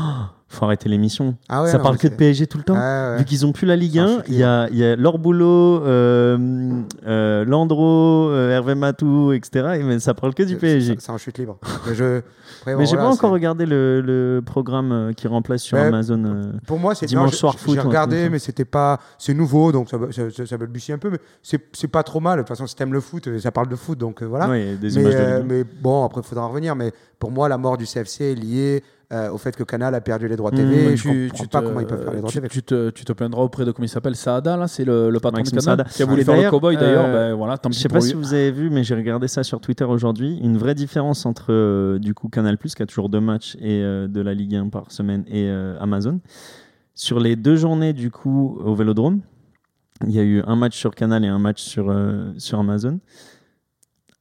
Faut arrêter l'émission. Ah ouais, ça non, parle que de PSG tout le temps. Ouais. Vu qu'ils ont plus la Ligue C'est un 1, chute il y a, y a euh, euh, Landreau, euh, Hervé Matou, etc. Et, mais ça parle que du PSG. C'est, en chute libre. mais je, j'ai voilà, pas encore regardé le, le programme euh, qui remplace sur. Amazon. euh. Pour moi, c'est Dimanche non, soir foot, J'ai regardé, mais c'était pas. C'est nouveau, donc ça, ça, ça, ça balbutie un peu, mais c'est, pas trop mal. De toute façon, si t'aimes le foot, ça parle de foot, donc voilà. Ouais, des mais, images de Ligue 1. mais bon, après, il faudra en revenir. Mais pour moi, la mort du CFC est liée euh, au fait que Canal a perdu les droits Mmh, TV. je comprends pas comment ils peuvent faire les droits tu, TV. tu te, tu te plaindras auprès de comment il s'appelle Saada là, c'est le, le patron Maxime de Canal Saada. qui a voulu Et faire le cowboy d'ailleurs. euh, ben voilà, tant Je pis sais pas lui. si vous avez vu, mais j'ai regardé ça sur Twitter aujourd'hui. Une vraie différence entre euh, du coup Canal qui a toujours deux matchs et euh, de la Ligue 1 par semaine et euh, Amazon. Sur les deux journées du coup au Vélodrome, il y a eu un match sur Canal et un match sur euh, sur Amazon.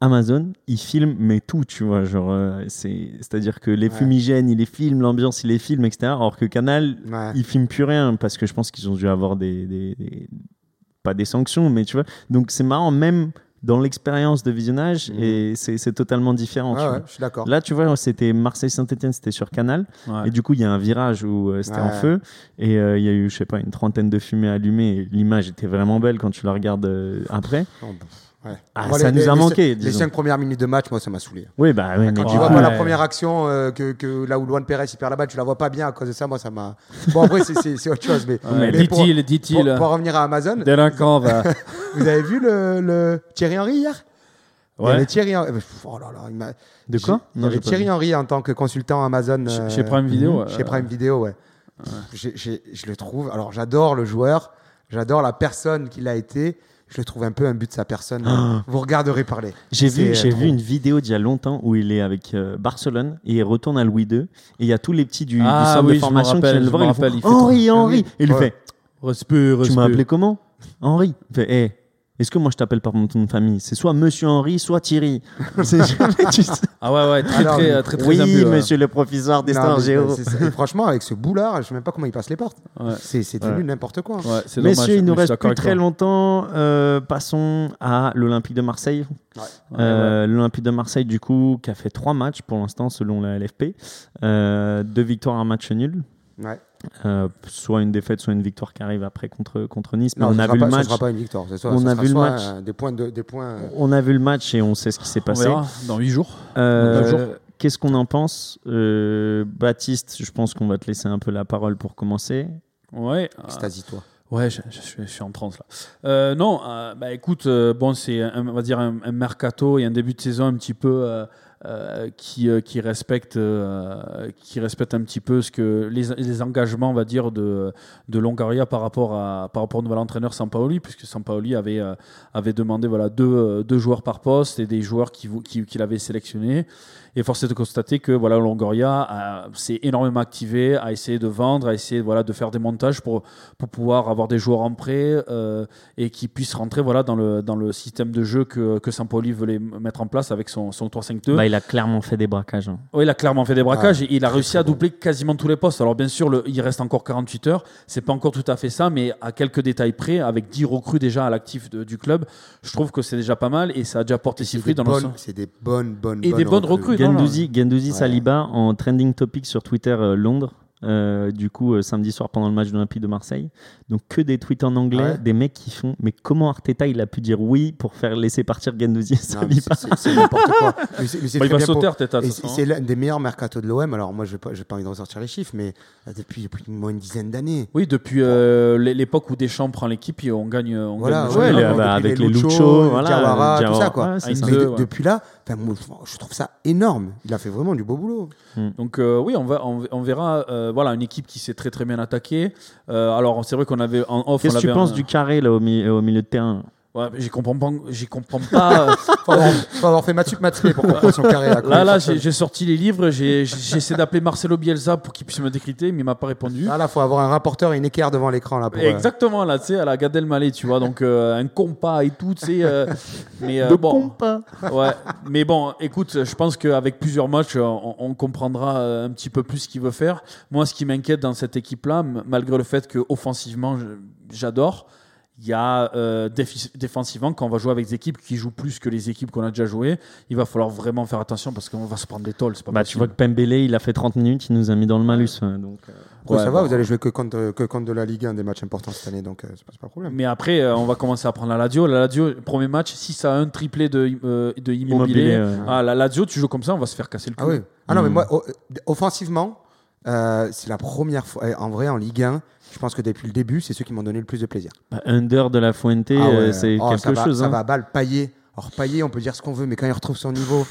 Amazon, il filme mais tout, tu vois, genre euh, c'est c'est-à-dire que les Ouais. fumigènes, il les filme, l'ambiance, il les filme, etc. Alors que Canal, Ouais. ils filment plus rien parce que je pense qu'ils ont dû avoir des, des- des- pas des sanctions mais tu vois donc c'est marrant même dans l'expérience de visionnage Mhm. et c'est c'est totalement différent. Ouais, tu ouais, vois. je suis d'accord. Là, tu vois, c'était Marseille-Saint-Etienne, c'était sur Canal. Ouais. Et du coup, il y a un virage où euh, c'était en feu. Et euh, il y a eu, je sais pas, une trentaine de fumées allumées. Et L'image était vraiment belle quand tu la regardes euh, après. Ouais. Ah, ça les- nous a les- manqué, Les cinq premières minutes de match, moi, ça m'a saoulé. Oui, bah oui, Quand tu vois pas la euh, première action, euh, que, que là où Luan Perez il perd la balle, tu la vois pas bien à cause de ça, moi ça m'a. Bon, après, c'est- autre chose, mais. Ouais, mais Dit-il, pour, dit-il. pour revenir à Amazon, Délinquant, va. vous avez vu le, le Thierry Henry hier? Il y Ouais. avait Thierry Henry. Oh là là, il m'a- De quoi? Il y avait Thierry. Henry en tant que consultant Amazon. Chez- euh, Chez Prime Video. euh, Chez Prime Video, ouais. J'ai- je le trouve. Alors, j'adore le joueur, j'adore la personne qu'il a été. Je le trouve un peu un but de sa personne. Ah. Vous regarderez parler. J'ai vu, euh, j'ai trop. vu une vidéo d'il y a longtemps où il est avec euh, Barcelone et il retourne à Louis II et il y a tous les petits du, du Ah centre oui, de formation qui viennent le voir. ils font, Henri, Henri. Et il Ouais. fait Respect, Tu m'as appelé comment? Henri. Il fait Eh, est-ce que moi je t'appelle par mon nom de famille? C'est soit Monsieur Henri, soit Thierry. Ah ouais, ouais, très, Alors, très, mais- très, très, Oui, ouais. monsieur le professeur d'histoire géo. franchement, avec ce boulard, je sais même pas comment il passe les portes. Ouais. C'est c'est devenu Ouais. n'importe quoi. Ouais, Messieurs, il nous reste plus très longtemps. Euh, passons à l'Olympique de Marseille. Ouais, Euh, L'Olympique de Marseille, du coup, qui a fait trois matchs pour l'instant, selon la LFP. Euh, deux victoires, un match nul. Ouais. Euh, soit une défaite, soit une victoire qui arrive après contre, contre Nice. Mais Non, on a vu pas, le match. sera pas une victoire. ce sera- On a vu le match. euh, des points de, des points. euh, On a vu le match et on sait ce qui s'est On passé. verra dans 8 jours. Euh. Qu'est-ce qu'on en pense Euh, Baptiste, je pense qu'on va te laisser un peu la parole pour commencer. Ouais. Extasie-toi. Ouais, je, je suis, je suis en transe là. Euh, non, euh, bah écoute, euh, bon, c'est un- on va dire un, un mercato et un début de saison un petit peu euh, qui, euh, qui respecte, euh, qui respecte un petit peu ce que les, engagements, on va dire, de, de Longoria par rapport à par rapport au nouvel entraîneur Sampaoli, puisque Sampaoli avait euh, avait demandé voilà deux, deux joueurs par poste et des joueurs qui vou- qui- qu'il avait sélectionnés. Et force est de constater que voilà, Longoria s'est énormément activé, a essayé de vendre, a essayé voilà, de faire des montages pour, pour pouvoir avoir des joueurs en prêt euh, et qui puissent rentrer voilà, dans, le, dans le système de jeu que, que Sampoli voulait mettre en place avec son, son 3-5-2. Bah, il a clairement fait des braquages. hein. Oui, il a clairement fait des braquages Ah, et il a réussi à bon. doubler quasiment tous les postes. Alors bien sûr, le- il reste encore 48 heures. C'est pas encore tout à fait ça, mais à quelques détails près, avec 10 recrues déjà à l'actif du club, je trouve que c'est déjà pas mal et ça a déjà porté ses fruits dans le bonnes- sens. C'est des bonnes, bonnes, Et des bonnes recrues. Gendouzi, Gendouzi Ouais. Saliba en trending topic sur Twitter euh, Londres. euh, du coup, euh, samedi soir pendant le match de l'Olympique de Marseille. Donc, que des tweets en anglais, Ouais. des mecs qui font Mais comment Arteta il a pu dire oui pour faire laisser partir Gendouzi c'est- n'importe quoi. Mais c'est- mais il va sauter pour- Arteta, c'est c'est l'un des meilleurs mercato de l'OM. Alors moi, je n'ai pas, envie de ressortir les chiffres, mais euh, depuis, depuis au moins une dizaine d'années. Oui, depuis euh, l'é- l'époque où Deschamps prend l'équipe, et on gagne. On Voilà, gagne le ouais, bah, avec les Lucho, Lucho, voilà, Diawara, tout ça, quoi. Mais Deux, de- ouais. depuis là, enfin, moi, je trouve ça énorme. Il a fait vraiment du beau boulot. Donc euh, oui, on, va, on, on verra. euh, voilà, une équipe qui s'est très très bien attaquée. Euh, alors c'est vrai qu'on avait en off. Qu'est-ce que tu penses un- du carré là, au, mi- au milieu de terrain? Ouais, j'y comprends pas. J'y comprends pas. euh, Faut avoir, faut avoir fait Mathieu Matsé pour comprendre son carré. Là, là, là, j'ai sorti les livres. J'ai essayé d'appeler Marcelo Bielsa pour qu'il puisse me décrypter, mais il m'a pas répondu. Là, là, faut avoir un rapporteur et une équerre devant l'écran là pour. euh, Exactement, là, tu sais, à la Gad Elmaleh, tu vois, donc euh, un compas et tout, tu sais. euh, mais euh, bon, compas. ouais, mais bon, écoute, je pense qu'avec plusieurs matchs, on, on comprendra un petit peu plus ce qu'il veut faire. Moi, ce qui m'inquiète dans cette équipe-là, m- malgré le fait que offensivement, j'adore, il y a euh, défensivement, quand on va jouer avec des équipes qui jouent plus que les équipes qu'on a déjà jouées, il va falloir vraiment faire attention parce qu'on va se prendre des tolls. C'est pas Bah, tu vois que Pembele, il a fait 30 minutes, il nous a mis dans le malus. hein, donc, euh, Ouais, Ouais, ça va, bon. vous allez jouer que contre, que contre de la Ligue 1 des matchs importants cette année, donc euh, c'est pas, pas un problème. Mais après, euh, on va commencer à prendre la Lazio. La Lazio, premier match, 6 à 1, triplé de, euh, de immobilier. Immobilier, ouais. Ah, la Lazio, tu joues comme ça, on va se faire casser le cou. Ah oui. Ah non, mais moi, offensivement, euh, c'est la première fois. En vrai, en Ligue 1, je pense que depuis le début, c'est ceux qui m'ont donné le plus de plaisir. bah, under de la Fuente, Ah ouais. euh, c'est Oh, ça quelque va, chose. Ça hein. va à balle. Payet. Alors, Payet, on peut dire ce qu'on veut, mais quand il retrouve son niveau,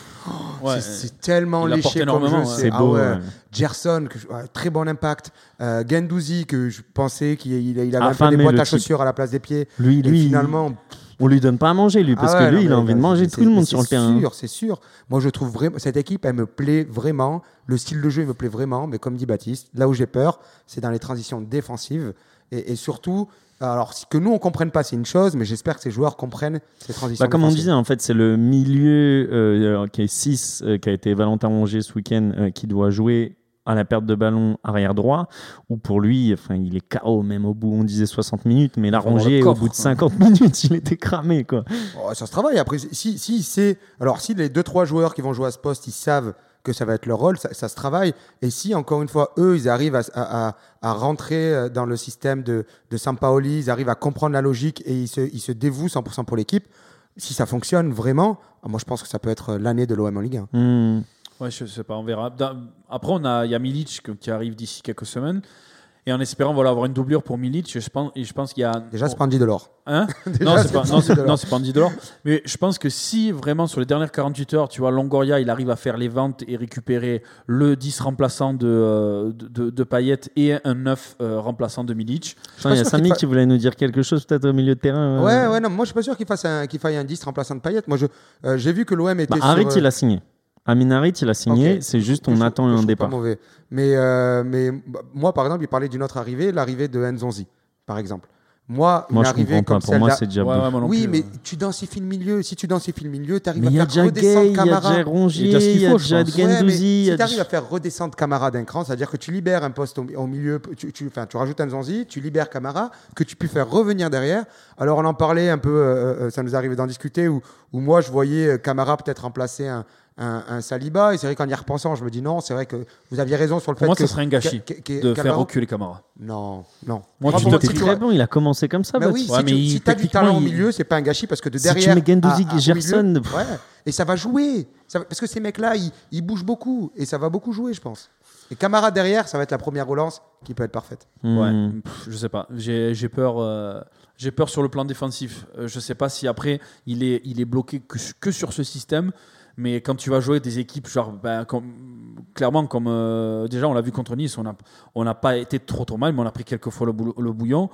Ouais, c'est- tellement léché comme jeu. ouais. C'est ah beau. ouais. ouais. Gerson, que je- ouais, très bon impact. Euh, Gendouzi, que je pensais qu'il il, il avait un peu des boîtes à chaussures à la place des pieds. Lui, Et lui, finalement, on lui donne pas à manger, lui, parce Ah ouais, que lui, non, il a envie de manger c'est- tout le monde sur le c'est terrain. sûr, c'est sûr. Moi, je trouve vraiment cette équipe, elle me plaît vraiment. Le style de jeu, il me plaît vraiment. Mais comme dit Baptiste, là où j'ai peur, c'est dans les transitions défensives et, et surtout. Alors, que nous on comprenne pas, c'est une chose, mais j'espère que ces joueurs comprennent ces transitions. Bah, comme on disait, en fait, c'est le milieu euh, alors, qui est 6, qui a été Valentin Rongier ce week-end, euh, qui doit jouer à la perte de ballon arrière droit, où pour lui, enfin, il est KO même au bout, on disait 60 minutes, mais la Faut avoir Rongier, le au bout de quoi. 50 minutes, il était cramé. Quoi. Oh, ça se travaille. Après, si, si c'est. Alors, si les deux, trois joueurs qui vont jouer à ce poste, ils savent que ça va être leur rôle, ça, ça se travaille. Et si, encore une fois, eux, ils arrivent à, à- rentrer euh, dans le système de, de Sampaoli, ils arrivent à comprendre la logique et ils se, ils se dévouent 100% pour l'équipe, si ça fonctionne vraiment, moi, je pense que ça peut être l'année de l'OM en Ligue 1. Hmm. Ouais, je sais pas, on verra. Après, on a, il y a Milic qui arrive d'ici quelques semaines. Et en espérant voilà, avoir une doublure pour Milic, je pense, et je pense qu'il y a. Déjà, c'est pas Andy Delors. Hein Déjà, non, c'est pas, non, Andy c'est, Delors. non, c'est pas Andy Delors. Mais je pense que si vraiment sur les dernières 48 heures, tu vois, Longoria, il arrive à faire les ventes et récupérer le 10 remplaçant de, euh, de, de, de Payet et un 9 euh, remplaçant de Milic. Il y a Samy fa- qui voulait nous dire quelque chose peut-être au milieu de terrain. euh. Ouais, ouais, non, moi, je suis pas sûr qu'il fasse un, qu'il faille un 10 remplaçant de Payet. Moi, je, euh, j'ai vu que l'OM était. Bah, sur, Harit, euh, il a signé. Amin Harit, il a signé. C'est juste, on je- attend je un départ. Pas mauvais. Mais, euh, mais bah, moi, par exemple, il parlait d'une autre arrivée, l'arrivée de Nzonzi, par exemple. Moi, Moi, une je arrivée comprends pas. Pour moi, c'est déjà Ouais, Oui, plus, mais ouais. tu densifies le milieu. Si tu densifies le milieu, tu arrives à faire redescendre Gay, il y a Camara. déjà Rongier, Il y a Gendouzi. si a tu arrives à faire redescendre Camara d'un cran, c'est-à-dire que tu libères un poste au, au milieu, tu, tu, enfin, tu rajoutes un Zanzi, tu libères Camara, que tu peux faire revenir derrière. Alors on en parlait un peu, euh, euh, ça nous arrivait d'en discuter, où, où moi je voyais Camara peut-être remplacer un, un, un Saliba, et c'est vrai qu'en y repensant, je me dis non, c'est vrai que vous aviez raison sur le Pour fait moi, que... ça serait un gâchis que- que- de Camara- faire reculer Camara. Non, non. Moi, Moi, tu moi, te très bon, il a commencé comme ça. bah oui, Ouais, si mais tu il- si as du talent au il- milieu, c'est pas un gâchis parce que de Si tu derrière. mets à- au Gerson, ouais, et ça va jouer. Ça va- parce que ces mecs-là, ils, ils bougent beaucoup et ça va beaucoup jouer, je pense. Et Camara derrière, ça va être la première relance qui peut être parfaite. Hmm. Ouais, pff, je sais pas. J'ai j'ai peur. euh, j'ai peur sur le plan défensif. Euh, je sais pas si après il est, il est bloqué que, que sur ce système. Mais quand tu vas jouer des équipes, genre, ben, comme, clairement, comme euh, déjà on l'a vu contre Nice, on n'a on pas été trop trop mal, mais on a pris quelques fois le, bouillon.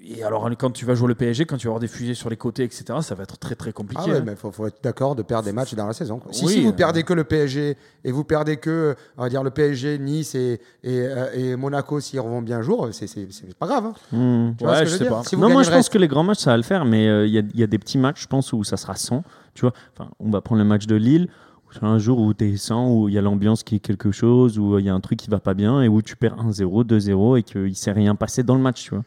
Et, alors, quand tu vas jouer le PSG, quand tu vas avoir des fusées sur les côtés, etc., ça va être très très compliqué. Ah ouais, hein. mais faut, faut être d'accord de perdre des matchs dans la saison. quoi. Si, Oui, si vous euh. perdez que le PSG et vous perdez que, on va dire, le PSG, Nice et, et, euh, et Monaco s'ils revont bien jour, c'est pas grave. hein. Hmm. Tu vois Ouais, ce que je veux sais dire pas. Si non, moi je pense reste- que les grands matchs ça va le faire, mais euh, il y, y a des petits matchs, je pense, où ça sera 100. Tu vois, enfin, on va prendre le match de Lille. un jour où tu es 100, où il y a l'ambiance qui est quelque chose, où il y a un truc qui va pas bien et où tu perds 1-0, 2-0 et qu'il s'est rien passé dans le match. Tu vois.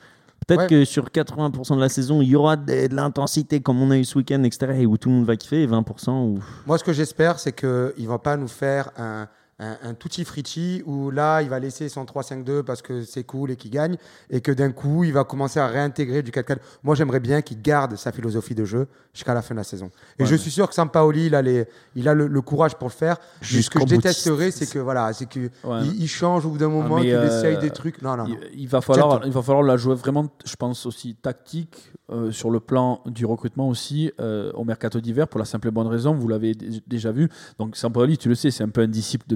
Peut-être Ouais. que sur 80% de la saison, il y aura de, de l'intensité comme on a eu ce week-end, etc. Et où tout le monde va kiffer, et 20% où. Moi, ce que j'espère, c'est qu'il ne va pas nous faire un, un, un tutti fritti où là, il va laisser son 3-5-2 parce que c'est cool et qu'il gagne, et que d'un coup, il va commencer à réintégrer du 4-4. Moi, j'aimerais bien qu'il garde sa philosophie de jeu jusqu'à la fin de la saison. Et Ouais, je suis sûr que Sampaoli, il a, les, il a le, le courage pour le faire. Ce que je détesterais, c'est que voilà, c'est que Ouais. il, il change au bout d'un moment, mais, qu'il euh, essaye des trucs. Non, non, non. Il, il va falloir, il va falloir la jouer vraiment, je pense aussi tactique euh, sur le plan du recrutement aussi euh, au mercato d'hiver pour la simple et bonne raison, vous l'avez dé- déjà vu. Donc Sampaoli, tu le sais, c'est un peu un disciple de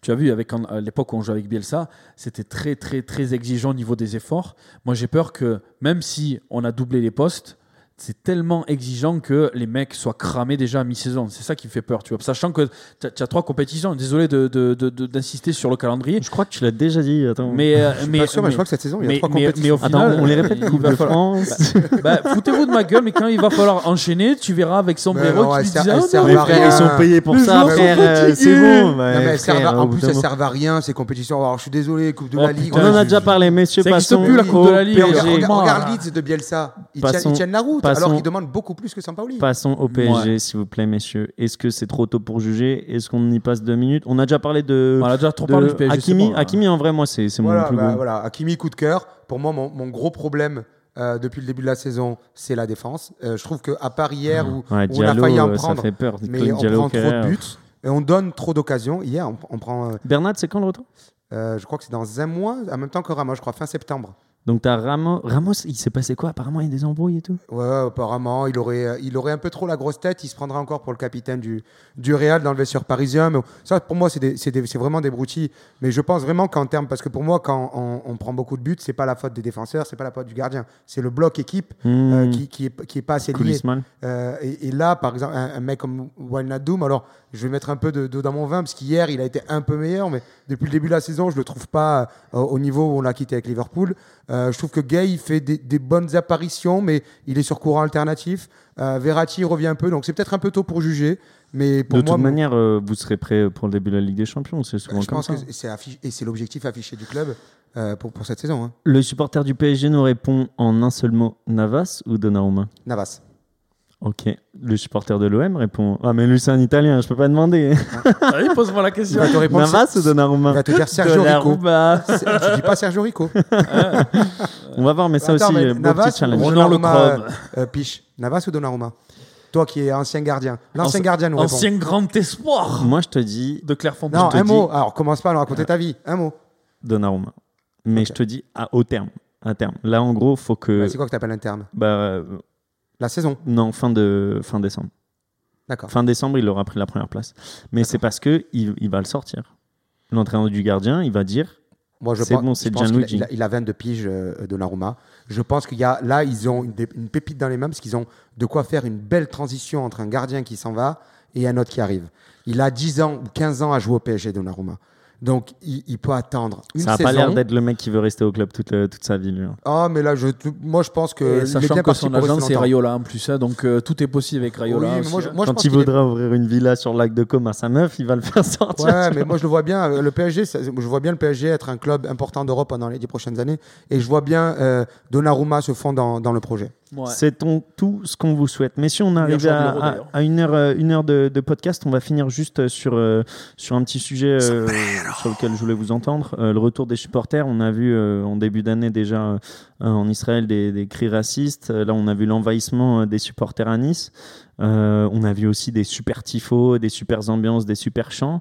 Tu as vu avec à l'époque où on jouait avec Bielsa, c'était très très très exigeant au niveau des efforts. Moi, j'ai peur que même si on a doublé les postes c'est tellement exigeant que les mecs soient cramés déjà à mi-saison. C'est ça qui me fait peur, tu vois. Sachant que tu as, trois compétitions. Désolé de- de- de- de- d'insister sur le calendrier. Je crois que tu l'as déjà dit. Attends. Mais, euh, Je suis mais, pas sûr, mais, mais- je crois que cette saison, il y a mais- trois mais- mais compétitions. au final, Attends, on les répète il Coupe de falloir- France. Bah, foutez-vous de ma gueule, mais quand il va falloir enchaîner, tu verras avec sombrero non, qui disait Ah, ils sont payés pour Les ça, euh. C'est bon. En plus, elles moment. servent à rien, ces compétitions. Alors, je suis désolé, Coupe de Oh, la Ligue. On en a déjà parlé, messieurs. Ça Passons plus, la Coupe de la Ligue. Mais regarde, Leeds de Bielsa. Ils tiennent la route, passons- alors qu'ils demandent beaucoup plus que Sampaoli. Passons au PSG, s'il vous plaît, messieurs. Est-ce que c'est trop tôt pour juger? Est-ce qu'on y passe deux minutes? On a déjà parlé de, On a déjà trop de parlé du PSG. Hakimi. c'est bon. Hakimi, en vrai, moi, c'est c'est Voilà, mon plus bah, gros. voilà. Hakimi, coup de cœur. Pour moi, mon, mon gros problème euh, depuis le début de la saison, c'est la défense. Euh, je trouve qu'à part hier où, Ouais, où on a failli en euh, ça prendre, fait peur. mais on Diallo, prend trop de buts et on donne trop d'occasions. Hier, on, on prend, euh, Bernat, c'est quand le retour? euh, je crois que c'est dans un mois, en même temps que Ramos, je crois, fin septembre. Donc, t'as Ramos. Ramos, il s'est passé quoi? Apparemment, il y a des embrouilles et tout. Ouais, apparemment, il aurait, euh, il aurait un peu trop la grosse tête. Il se prendra encore pour le capitaine du, du Real dans le vestiaire parisien. Mais ça, pour moi, c'est vraiment des broutilles. Mais je pense vraiment qu'en termes, parce que pour moi, quand on, on prend beaucoup de buts, c'est pas la faute des défenseurs, c'est pas la faute du gardien, c'est le bloc équipe euh, Mmh. qui, qui est, qui est pas assez lié. Euh, et, et là, par exemple, un, un mec comme Wijnaldum, alors je vais mettre un peu de- d'eau dans mon vin parce qu'hier, il a été un peu meilleur, mais depuis le début de la saison, je le trouve pas euh, au niveau où on l'a quitté avec Liverpool. Euh, je trouve que Gay, il fait des, des bonnes apparitions, mais il est sur courant alternatif. Euh, Verratti revient un peu, donc c'est peut-être un peu tôt pour juger. Mais pour De moi, toute manière, euh, vous serez prêt pour le début de la Ligue des Champions. C'est souvent je comme pense ça. que c'est affiché, et c'est l'objectif affiché du club euh, pour, pour cette saison. hein. Le supporter du PSG nous répond en un seul mot Navas ou Donnarumma? Navas. Ok. Le supporter de l'OM répond Ah, mais lui, c'est un italien, je peux pas demander. Allez, pose-moi la Il question. va te répondre. Navas ou il Donnarumma va te dire Sergio Rico. Tu dis pas Sergio Rico. On va voir, mais ça Attends, aussi, mais euh, beau Navas petit challenge. ou Ronan Le Donnarumma, euh, euh, Piche. Navas ou Donnarumma? Toi qui es ancien gardien. L'ancien Anci- gardien nous répond. Ancien grand espoir Moi, je te dis de Clairefontaine. Non, te un dis- mot. Alors commence pas à nous raconter ta vie. Un mot. Donnarumma. Mais je te dis à au terme. À terme. Là, en gros, faut que. Bah, c'est quoi que t'appelles un terme? Bah, euh, La saison. non, fin, de, fin décembre. D'accord. Fin décembre, il aura pris la première place. Mais c'est parce que il, il va le sortir. L'entraîneur du gardien, il va dire Moi, je C'est pense- bon, je pense qu'il a- Gianluigi. Il a, il a 22 piges euh, Donnarumma. Je pense qu'il y a là, ils ont une, pépite dans les mains parce qu'ils ont de quoi faire une belle transition entre un gardien qui s'en va et un autre qui arrive. Il a 10 ans ou 15 ans à jouer au PSG Donnarumma. Donc, il, il peut attendre une Ça n'a pas l'air d'être le mec qui veut rester au club toute, le- toute sa vie, lui. hein. Ah, mais là, je, moi, je pense que. Et il est sachant bien que son agent c'est. Rayola en plus, hein, donc euh, tout est possible avec Rayola. Oui, mais aussi, moi, je, hein. moi, Quand pense il est- voudra ouvrir une villa sur le lac de Côme à sa meuf, il va le faire sortir. Ouais, mais moi je le vois bien. euh, Le PSG, ça- je vois bien le PSG être un club important d'Europe pendant les dix prochaines années, et je vois bien euh, Donnarumma se fond dans, dans le projet. Ouais. C'est tout ce qu'on vous souhaite. Mais si on arrive à, à- une heure, euh, une heure de, de podcast, on va finir juste sur, euh, sur un petit sujet euh, sur lequel je voulais vous entendre. Euh, le retour des supporters. On a vu euh, en début d'année déjà euh, en Israël des, des cris racistes. Euh, Là, on a vu l'envahissement euh, des supporters à Nice. Euh, on a vu aussi des super tifos, des super ambiances, des super chants.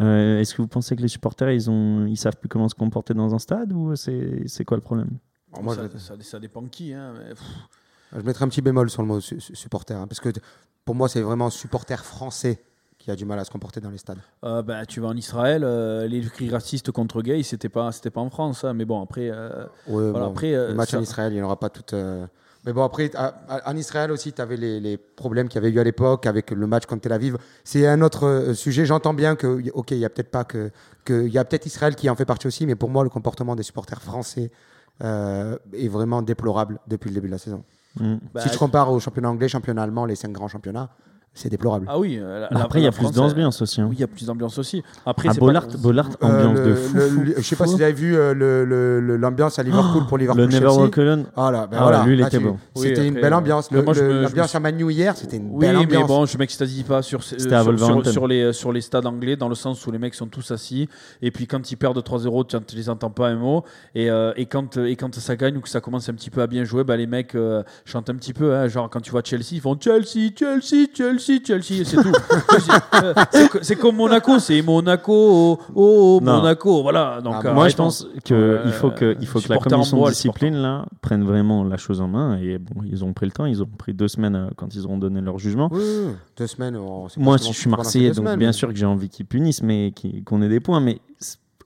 Euh, Est-ce que vous pensez que les supporters, ils ont, ils savent plus comment se comporter dans un stade ou c'est c'est quoi le problème? Moi, ça, je, ça- ça dépend qui. Hein, mais, je mettrais un petit bémol sur le mot su- su- supporter, hein, parce que pour moi, c'est vraiment supporter français qui a du mal à se comporter dans les stades. euh, bah, tu vas en Israël, euh, les cris racistes contre gays, c'était pas, c'était pas en France. hein, mais bon, après, euh, Ouais, Voilà, bon, après, euh, le match ça- en Israël, il n'y en aura pas tout. euh, Mais bon, après, à- à- en Israël aussi, tu avais les, les problèmes qu'il y avait eu à l'époque avec le match contre Tel Aviv. C'est un autre sujet. J'entends bien que, ok, il y a peut-être pas que, que, il y a peut-être Israël qui en fait partie aussi, mais pour moi, le comportement des supporters français est vraiment déplorable depuis le début de la saison. Mm. bah, si tu compares au championnat anglais, championnat allemand, les cinq grands championnats, c'est déplorable. ah oui. euh, la- la- Après, il y a plus d'ambiance aussi. hein. Oui, il y a plus d'ambiance aussi. Après, c'est Bollard, pas- Bollard, Euh, ambiance le- de fou. le- fou. le- je sais pas si vous avez vu euh, le- le- le- l'ambiance à Liverpool pour Liverpool. Le Never Chelsea. Walk Alone. Ah là, ben Ah voilà, lui, il là, était bon. C'était Oui, une belle euh, ambiance. mais L'ambiance à Manu hier, c'était une Oui, belle mais ambiance. bon, je m'extasie pas sur, sur, sur, Wolverhampton. sur les, sur les stades anglais, dans le sens où les mecs sont tous assis, et puis quand ils perdent 3-0, tu ne les entends pas un mot, et, euh, et, quand, et quand ça gagne ou que ça commence un petit peu à bien jouer, bah, les mecs chantent un petit peu, hein, genre quand tu vois Chelsea, ils font Chelsea, Chelsea, Chelsea, Chelsea, et c'est tout. Euh, c'est co- c'est comme Monaco, c'est Monaco, oh, oh. Monaco, voilà. Donc, Ah, euh, Moi, je arrêtons. pense qu'il Euh, faut que, il faut que la commission bois, de discipline là, prenne vraiment la chose en main. Et bon, ils ont pris le temps, ils ont pris deux semaines euh, quand ils auront donné leur jugement. Oui, oui, deux semaines. Moi, si je suis Marseillais, donc semaines, bien mais- sûr que j'ai envie qu'ils punissent, mais qu'on ait des points. Mais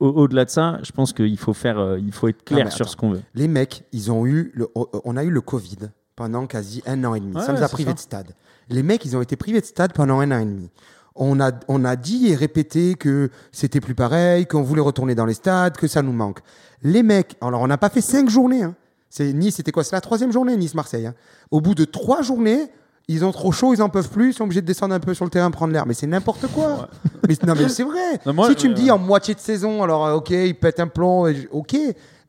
au- au-delà de ça, je pense qu'il faut faire, euh, il faut être clair sur attends. ce qu'on veut. Les mecs, ils ont eu le, on a eu le Covid pendant quasi un an et demi. Ouais, ça nous a privés de stade. Les mecs, ils ont été privés de stade pendant un an et demi. On a, on a dit et répété que c'était plus pareil, qu'on voulait retourner dans les stades, que ça nous manque. Les mecs, alors on n'a pas fait cinq journées. Hein. C'est Nice, c'était quoi? C'est la troisième journée, Nice-Marseille. hein. Au bout de trois journées, ils ont trop chaud, ils en peuvent plus, ils sont obligés de descendre un peu sur le terrain, prendre l'air. Mais c'est n'importe quoi. mais, non, mais c'est vrai. Non, moi, si tu me euh, dis en moitié de saison, alors euh, ok, ils pètent un plomb, ok,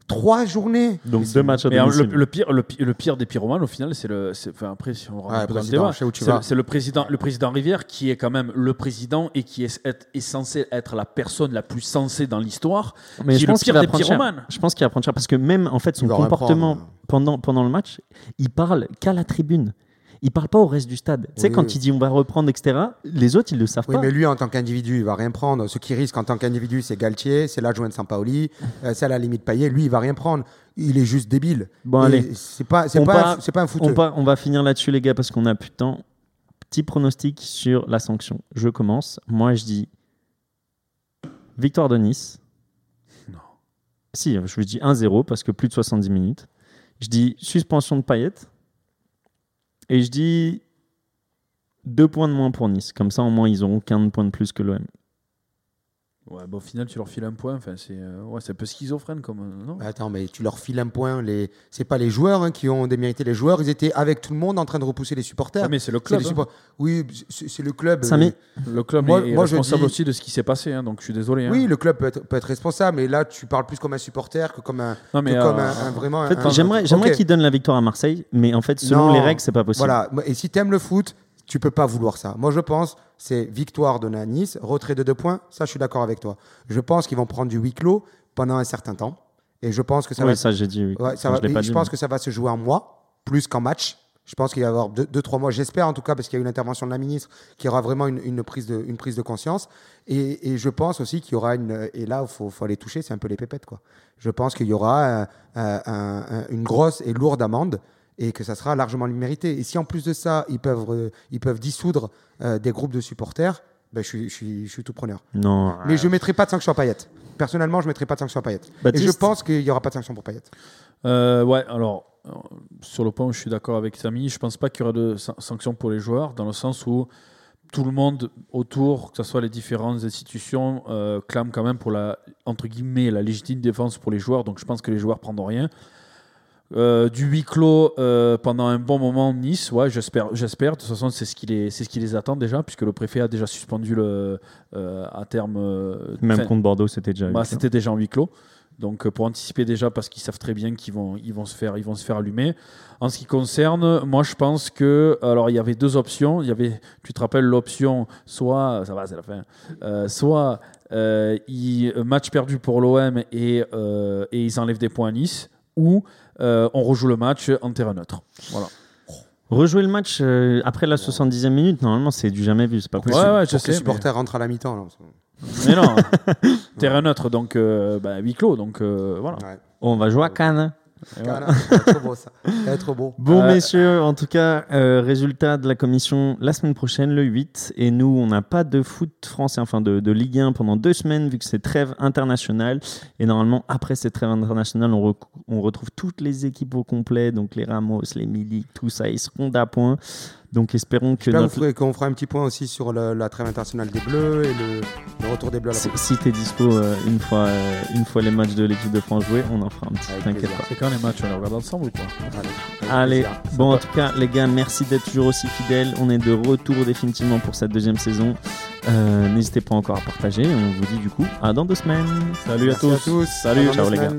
trois journées. Donc deux matchs à Mais alors, le, le pire, le, le pire des pyromanes, au final, c'est le. Enfin, après, si on le c'est le- le président, le président Rivière qui est quand même le président et qui est, est- est censé être la personne la plus sensée dans l'histoire. Mais qui je est le pense qu'il pire va des prendre cher. pyromanes. Je pense qu'il va prendre cher parce que même en fait son comportement pendant, pendant le match, il parle qu'à la tribune. Il parle pas au reste du stade. tu sais, quand oui. il dit on va reprendre, etc., les autres, ils le savent Oui, pas. mais lui, en tant qu'individu, il va rien prendre. Ce qui risque en tant qu'individu, c'est Galtier, c'est l'adjoint de Sampaoli, euh, c'est à la limite Payet. Lui, il va rien prendre. Il est juste débile. Bon, Et allez. C'est pas, c'est pas, un- pas un On, footeux. va- on va finir là-dessus, les gars, parce qu'on a plus de temps. Petit pronostic sur la sanction. Je commence. Moi, je dis victoire de Nice. Non. Si, je dis 1-0 parce que plus de 70 minutes. Je dis suspension de Payet. Et je dis deux points de moins pour Nice. Comme ça, au moins, ils auront qu'un point de plus que l'OM. Ouais, bah, au final, tu leur files un point. Enfin, c'est euh, ouais, c'est un peu schizophrène comme. euh, non? Bah, Attends, mais tu leur files un point. Les... C'est pas les joueurs hein, qui ont démérité. Les joueurs, ils étaient avec tout le monde en train de repousser les supporters. Ouais, mais c'est le club. hein. support- Oui, c'est le club. Samy euh, Le club Moi- est, je responsable dis- aussi de ce qui s'est passé. hein, donc, je suis désolé. hein. Oui, le club peut être, peut être responsable, mais là, tu parles plus comme un supporter que comme un, Non, mais, que comme un, un- vraiment. En fait, un- j'aimerais j'aimerais Ok. qu'il donne la victoire à Marseille, mais en fait, selon Non. les règles, c'est pas possible. Voilà. Et si tu aimes le foot, tu peux pas vouloir ça. Moi, je pense, c'est victoire à Nice, retrait de deux points. Ça, je suis d'accord avec toi. Je pense qu'ils vont prendre du huis clos pendant un certain temps. Et je pense que ça oui, va. ça j'ai dit. Oui. Ouais, ça Enfin, va- je l'ai pas je dit, pense mais- que ça va se jouer en mois, plus qu'en match. Je pense qu'il va y avoir deux, deux, trois mois, j'espère en tout cas, parce qu'il y a eu l'intervention de la ministre, qui aura vraiment une, une prise, de, une prise de conscience. Et, et je pense aussi qu'il y aura une. Et là, il faut, faut aller toucher, c'est un peu les pépettes. Quoi. Je pense qu'il y aura euh, euh, un- un- une grosse et lourde amende et que ça sera largement mérité. Et si en plus de ça, ils peuvent, euh, ils peuvent dissoudre euh, des groupes de supporters, ben, je, suis, je, suis, je suis tout preneur. Non. Mais je ne mettrai pas de sanction à Payet. Personnellement, je ne mettrai pas de sanction à Payet. Et je pense qu'il n'y aura pas de sanction pour Payet. Euh, ouais, alors, euh, sur le point où je suis d'accord avec Samy, je pense pas qu'il y aura de san- sanctions pour les joueurs, dans le sens où tout le monde autour, que ce soit les différentes institutions, euh, clame quand même pour la, entre guillemets, la légitime défense pour les joueurs, donc je pense que les joueurs prendront rien. Euh, du huis clos euh, pendant un bon moment Nice, ouais, j'espère, j'espère. De toute façon, c'est ce qui les, c'est ce qui les attend déjà, puisque le préfet a déjà suspendu le, euh, à terme. Même fin- contre Bordeaux, c'était déjà. bah, c'était déjà en huis clos. Donc pour anticiper déjà parce qu'ils savent très bien qu'ils vont ils vont se faire ils vont se faire allumer. En ce qui concerne, moi je pense que alors il y avait deux options. Il y avait tu te rappelles l'option soit ça va c'est la fin. Soit il- match perdu pour l'OM et et ils enlèvent des points à Nice ou euh, on rejoue le match en terrain neutre. Voilà. Rejouer le match euh, après la 70e minute, normalement, c'est du jamais vu. C'est pas possible. Ouais, ouais, pour je que sais, les mais- supporters rentrent à la mi-temps. là. Mais non, terrain neutre donc euh, bah, huis clos donc euh, voilà. Ouais. On va jouer à Cannes. Voilà, être trop beau ça. Trop beau. Bon, Euh, messieurs, en tout cas, euh, résultat de la commission la semaine prochaine, le 8. Et nous, on n'a pas de foot français, enfin de, de Ligue 1 pendant deux semaines, vu que c'est trêve internationale. Et normalement, après cette trêve internationale, on retrouve toutes les équipes au complet. Donc les Ramos, les Milik, tout ça, ils seront d'appoint. Donc espérons que notre- qu'on fera un petit point aussi sur le- la trêve internationale des Bleus et le, le retour des Bleus à la si, si t'es dispo euh, une, fois, euh, une fois les matchs de l'équipe de France joués, on en fera un petit, t'inquiète pas. C'est quand les matchs on les regarde ensemble ou quoi? Allez, bon en tout cas les gars, merci d'être toujours aussi fidèles. On est de retour définitivement pour cette deuxième saison. Euh, N'hésitez pas encore à partager. On vous dit du coup à dans deux semaines. Salut à tous. à tous. Salut, ciao les gars.